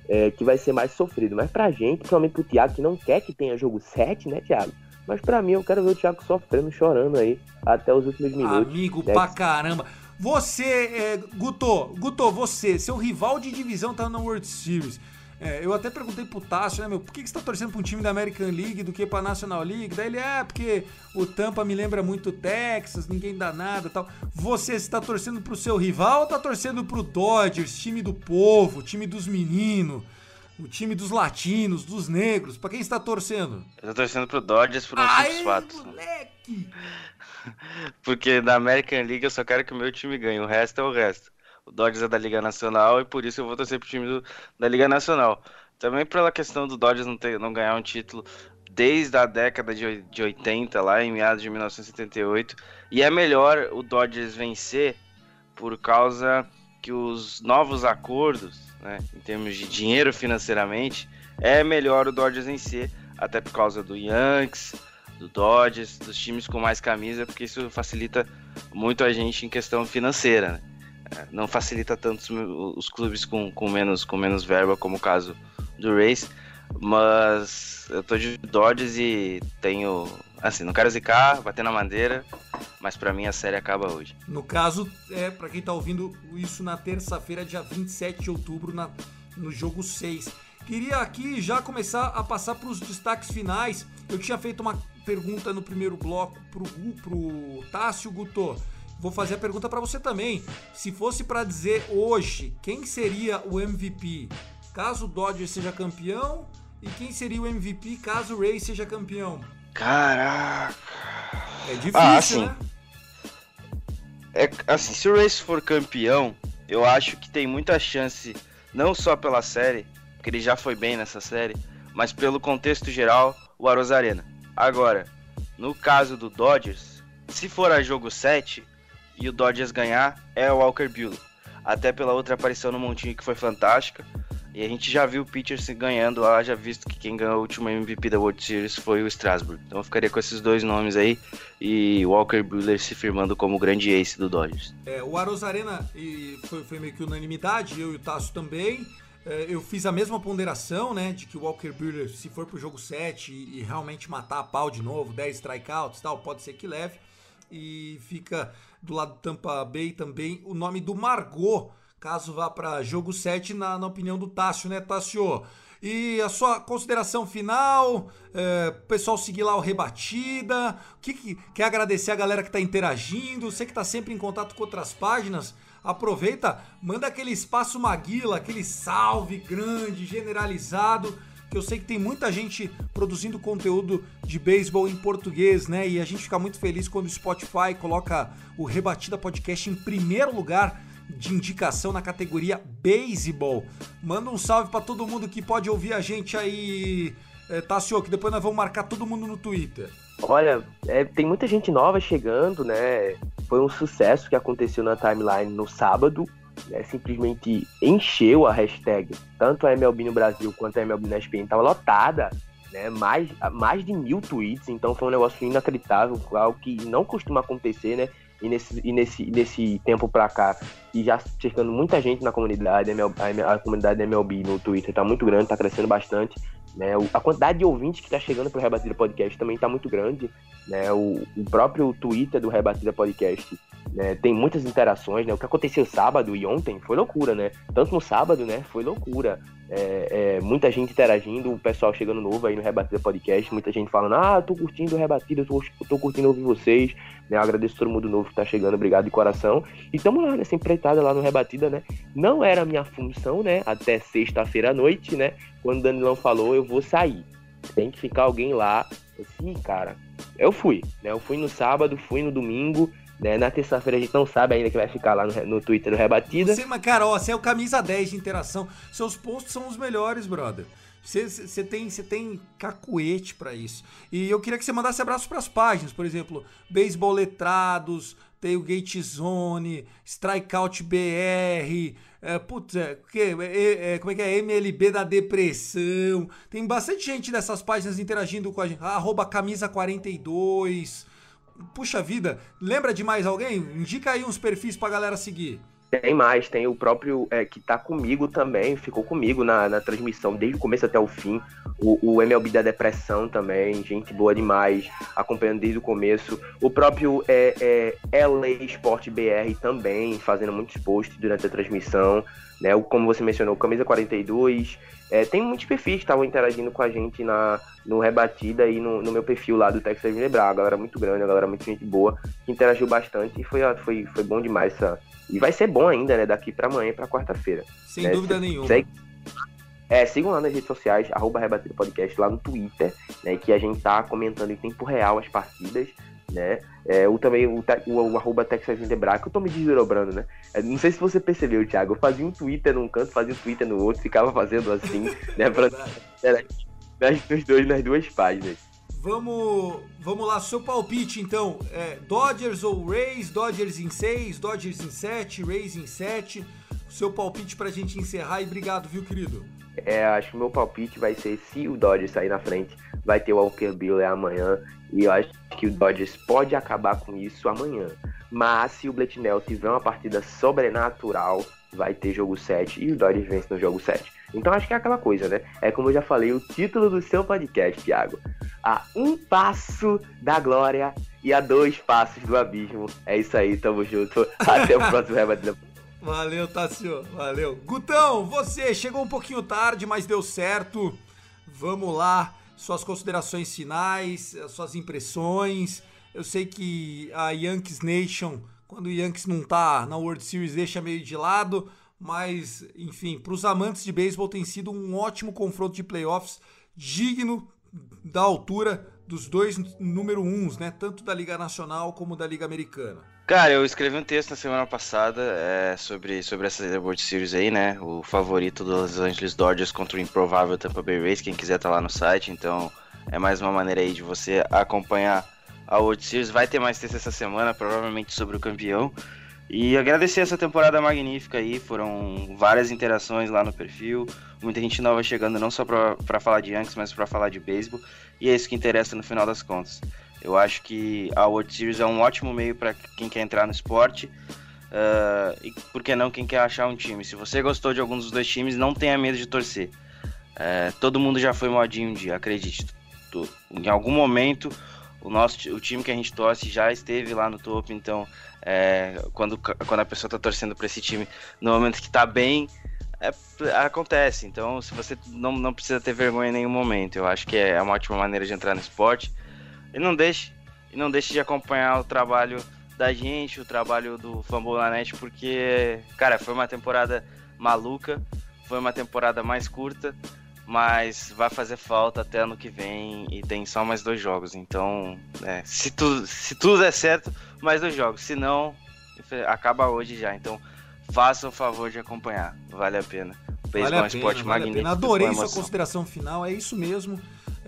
é, que vai ser mais sofrido. Mas pra gente, principalmente pro Thiago, que não quer que tenha jogo 7, né, Thiago? Mas pra mim, eu quero ver o Thiago sofrendo, chorando aí, até os últimos minutos. Amigo né? pra caramba. Você, é, Guto, Guto, você, seu rival de divisão tá na World Series. É, eu até perguntei pro Tássio, né, meu, por que, que você tá torcendo pra um time da American League do que pra National League? Daí ele, é, porque o Tampa me lembra muito Texas, ninguém dá nada e tal. Você está torcendo pro seu rival ou tá torcendo pro Dodgers, time do povo, time dos meninos, o time dos latinos, dos negros? Pra quem está torcendo? Eu tô torcendo pro Dodgers por um Aê, simples fato. moleque! Porque na American League eu só quero que o meu time ganhe, o resto é o resto. O Dodgers é da Liga Nacional e por isso eu vou torcer pro time do- da Liga Nacional. Também pela questão do Dodgers não, ter, não ganhar um título desde a década de, de 80, lá em meados de 1978. E é melhor o Dodgers vencer por causa que os novos acordos, né, em termos de dinheiro financeiramente, é melhor o Dodgers vencer, até por causa do Yankees, do Dodgers, dos times com mais camisa, porque isso facilita muito a gente em questão financeira. Né? É, Não facilita tanto os, clubes com, com, menos, com menos verba, como o caso do Race, mas eu tô de Dodgers e tenho. Assim, não quero zicar, bater na madeira, mas pra mim a série acaba hoje. No caso, é para quem tá ouvindo isso na terça-feira, dia 27 de outubro, na, no jogo 6. Queria aqui já começar a passar para os destaques finais. Eu tinha feito uma pergunta no primeiro bloco pro, Gu- pro Tássio Guto. Vou fazer a pergunta para você também. Se fosse para dizer hoje quem seria o MVP caso o Dodgers seja campeão e quem seria o MVP caso o Ray seja campeão? Caraca! É difícil, Ah, assim, né? É, assim, se o Race for campeão, eu acho que tem muita chance, não só pela série, porque ele já foi bem nessa série, mas pelo contexto geral, o Arozarena. Agora, no caso do Dodgers, se for a jogo 7 e o Dodgers ganhar, é o Walker Buehler. Até pela outra aparição no Montinho que foi fantástica. E a gente já viu o Pitcher se ganhando lá, já visto que quem ganhou o último MVP da World Series foi o Strasburg. Então eu ficaria com esses dois nomes aí e Walker Buehler se firmando como o grande ace do Dodgers. É, o Arozarena foi, foi meio que unanimidade, eu e o Tasso também. É, eu fiz a mesma ponderação, né, de que o Walker Buehler, se for pro jogo 7 e, realmente matar a pau de novo, 10 strikeouts e tal, pode ser que leve. E fica do lado do Tampa Bay também o nome do Margot, caso vá para jogo 7, na, na opinião do Tássio, né, Tássio? E a sua consideração final, é, pessoal seguir lá o Rebatida, que, que quer agradecer a galera que tá interagindo, você que tá sempre em contato com outras páginas, aproveita, manda aquele espaço Maguila, aquele salve grande, generalizado, que eu sei que tem muita gente produzindo conteúdo de beisebol em português, né? E a gente fica muito feliz quando o Spotify coloca o Rebatida Podcast em primeiro lugar de indicação na categoria Baseball. Manda um salve pra todo mundo que pode ouvir a gente aí, é, Tassio, que depois nós vamos marcar todo mundo no Twitter. Olha, é, tem muita gente nova chegando, né? Foi um sucesso que aconteceu na timeline no sábado. Né? Simplesmente encheu a hashtag. Tanto a MLB no Brasil quanto a MLB na ESPN estava lotada. Né? Mais, mais de mil tweets. Então foi um negócio inacreditável, algo que não costuma acontecer, né? E nesse, e nesse, nesse tempo pra cá, e já cercando muita gente na comunidade, a, comunidade da MLB no Twitter tá muito grande, tá crescendo bastante. Né? A quantidade de ouvintes que está chegando pro Rebatida Podcast também está muito grande. Né? O, o próprio Twitter do Rebatida Podcast né? tem muitas interações. Né? O que aconteceu sábado e ontem foi loucura, né? Tanto no sábado, né? Foi loucura. É, é, muita gente interagindo, o pessoal chegando novo aí no Rebatida Podcast, muita gente falando, ah, tô curtindo o Rebatida, tô, tô curtindo ouvir vocês. Né? Eu agradeço todo mundo novo que tá chegando, obrigado de coração. E estamos lá nessa empreitada lá no Rebatida, né? Não era minha função, né? Até sexta-feira à noite, né? Quando o Danilão falou, eu vou sair. Tem que ficar alguém lá. Assim, cara, eu fui, né? Eu fui no sábado, fui no domingo, né? Na terça-feira a gente não sabe ainda que vai ficar lá no, no Twitter do Rebatida. Você, mas, cara, ó, você é o camisa 10 de interação. Seus posts são os melhores, brother. Você- tem, você tem cacuete pra isso. E eu queria que você mandasse abraços pras páginas, por exemplo, Beisebol Letrados, Tailgate Zone, Strikeout BR, é, putz, é, que, é, é, como é que é? MLB da Depressão. Tem bastante gente dessas páginas interagindo com a gente. Arroba camisa 42. Puxa vida, lembra de mais alguém? Indica aí uns perfis pra galera seguir. Tem mais, tem o próprio é, que tá comigo também, ficou comigo na, na transmissão desde o começo até o fim. O, o, MLB da Depressão também, gente boa demais, acompanhando desde o começo. O próprio é, é, LA Sport BR também, fazendo muitos posts durante a transmissão. Né? Como você mencionou, Camisa 42. É, tem muitos perfis que estavam interagindo com a gente na, no Rebatida e no, no meu perfil lá do Texas Lembrar. A galera muito grande, a galera muito gente boa, que interagiu bastante e foi, foi, foi bom demais essa e vai ser bom ainda, né? Daqui para amanhã para quarta-feira. Sem né? dúvida nenhuma. Segue, é, sigam lá nas redes sociais, arroba Rebatido Podcast, lá no Twitter, né? Que a gente tá comentando em tempo real as partidas, né? É, o também o, o, o arroba Texas Vindebrack, eu tô me desdobrando, né? É, não sei se você percebeu, Thiago. Eu fazia um Twitter num canto, fazia um Twitter no outro, ficava fazendo assim, né? Pra, era, nas, dois, nas duas páginas. Vamos, vamos lá, seu palpite então. É, Dodgers ou Rays? Dodgers em 6, Dodgers em 7, Rays em 7. Seu palpite pra gente encerrar e obrigado, viu, querido? É, acho que o meu palpite vai ser se o Dodgers sair na frente, vai ter o Walker Buehler amanhã. E eu acho que o Dodgers pode acabar com isso amanhã. Mas se o Bletnell tiver uma partida sobrenatural, vai ter jogo 7 e o Dodgers vence no jogo 7. Então acho que é aquela coisa, né? É como eu já falei, o título do seu podcast, Thiago. A um passo da glória e a dois passos do abismo. É isso aí, tamo junto. Até o próximo Rebate Valeu, Tassio. Valeu. Gutão, você chegou um pouquinho tarde, mas deu certo. Vamos lá. Suas considerações finais, suas impressões. Eu sei que a Yankees Nation, quando o Yankees não tá na World Series, deixa meio de lado mas enfim, para os amantes de beisebol tem sido um ótimo confronto de playoffs, digno da altura dos dois número uns, né? Tanto da Liga Nacional como da Liga Americana. Cara, eu escrevi um texto na semana passada é, sobre, sobre essa World Series aí, né? O favorito dos Los Angeles Dodgers contra o improvável Tampa Bay Rays. Quem quiser tá lá no site, então é mais uma maneira aí de você acompanhar a World Series. Vai ter mais texto essa semana, provavelmente sobre o campeão. E agradecer essa temporada magnífica aí, foram várias interações lá no perfil, muita gente nova chegando não só para falar de Yankees, mas para falar de beisebol, e é isso que interessa no final das contas. Eu acho que a World Series é um ótimo meio para quem quer entrar no esporte, uh, e por que não quem quer achar um time. Se você gostou de algum dos dois times, não tenha medo de torcer. Uh, todo mundo já foi modinho um dia, acredite. Em algum momento, o, nosso, o time que a gente torce já esteve lá no topo, então é, quando, quando a pessoa está torcendo para esse time no momento que está bem, é, acontece. Então, se você não, não precisa ter vergonha em nenhum momento, eu acho que é uma ótima maneira de entrar no esporte. E não deixe, e não deixe de acompanhar o trabalho da gente, o trabalho do Fumble na Net, porque, cara, foi uma temporada maluca, foi uma temporada mais curta, mas vai fazer falta até ano que vem e tem só mais dois jogos. Então, é, se, tu, se tudo der certo, mais dois jogos. Se não, acaba hoje já. Então, faça o favor de acompanhar. Vale a pena. Beisebol vale é um esporte magnífico. Adorei sua consideração final, é isso mesmo.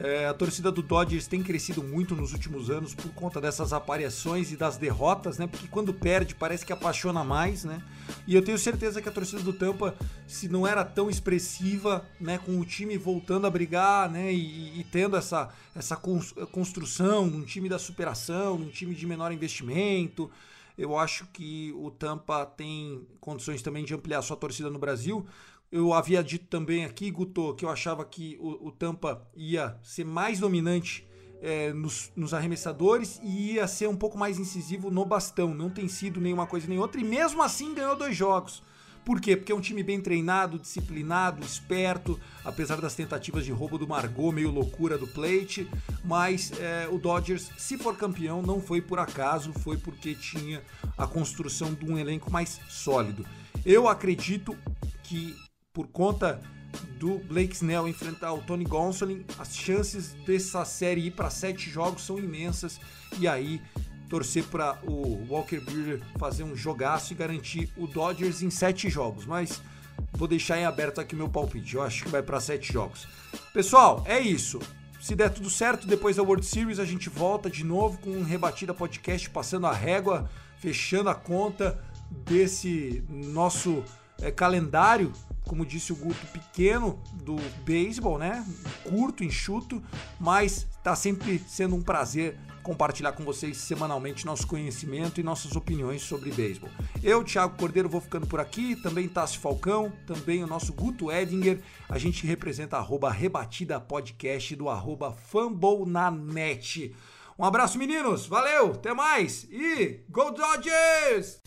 É, a torcida do Dodgers tem crescido muito nos últimos anos por conta dessas aparições e das derrotas, né? Porque quando perde parece que apaixona mais, né? E eu tenho certeza que a torcida do Tampa, se não era tão expressiva, né, com o time voltando a brigar, né, e, e tendo essa, essa construção, um time da superação, um time de menor investimento, eu acho que o Tampa tem condições também de ampliar sua torcida no Brasil. Eu havia dito também aqui, Guto, que eu achava que o, o Tampa ia ser mais dominante é, nos, nos, arremessadores e ia ser um pouco mais incisivo no bastão. Não tem sido nenhuma coisa nem outra, e mesmo assim ganhou dois jogos. Por quê? Porque é um time bem treinado, disciplinado, esperto, apesar das tentativas de roubo do Margot, meio loucura do plate. Mas é, o Dodgers, se for campeão, não foi por acaso, foi porque tinha a construção de um elenco mais sólido. Eu acredito que por conta do Blake Snell enfrentar o Tony Gonsolin, as chances dessa série ir para sete jogos são imensas e aí torcer para o Walker Buehler fazer um jogaço e garantir o Dodgers em sete jogos, mas vou deixar em aberto aqui meu palpite. Eu acho que vai para sete jogos. Pessoal, é isso. Se der tudo certo, depois da World Series a gente volta de novo com um Rebatida Podcast passando a régua, fechando a conta desse nosso é, calendário como disse o Guto, pequeno do beisebol, né? Curto, enxuto, mas tá sempre sendo um prazer compartilhar com vocês semanalmente nosso conhecimento e nossas opiniões sobre beisebol. Eu, Thiago Cordeiro, vou ficando por aqui, também Tassi Falcão, também o nosso Guto Edinger, a gente representa arroba rebatida podcast do arroba na net. Um abraço, meninos, valeu, até mais e Go Dodgers!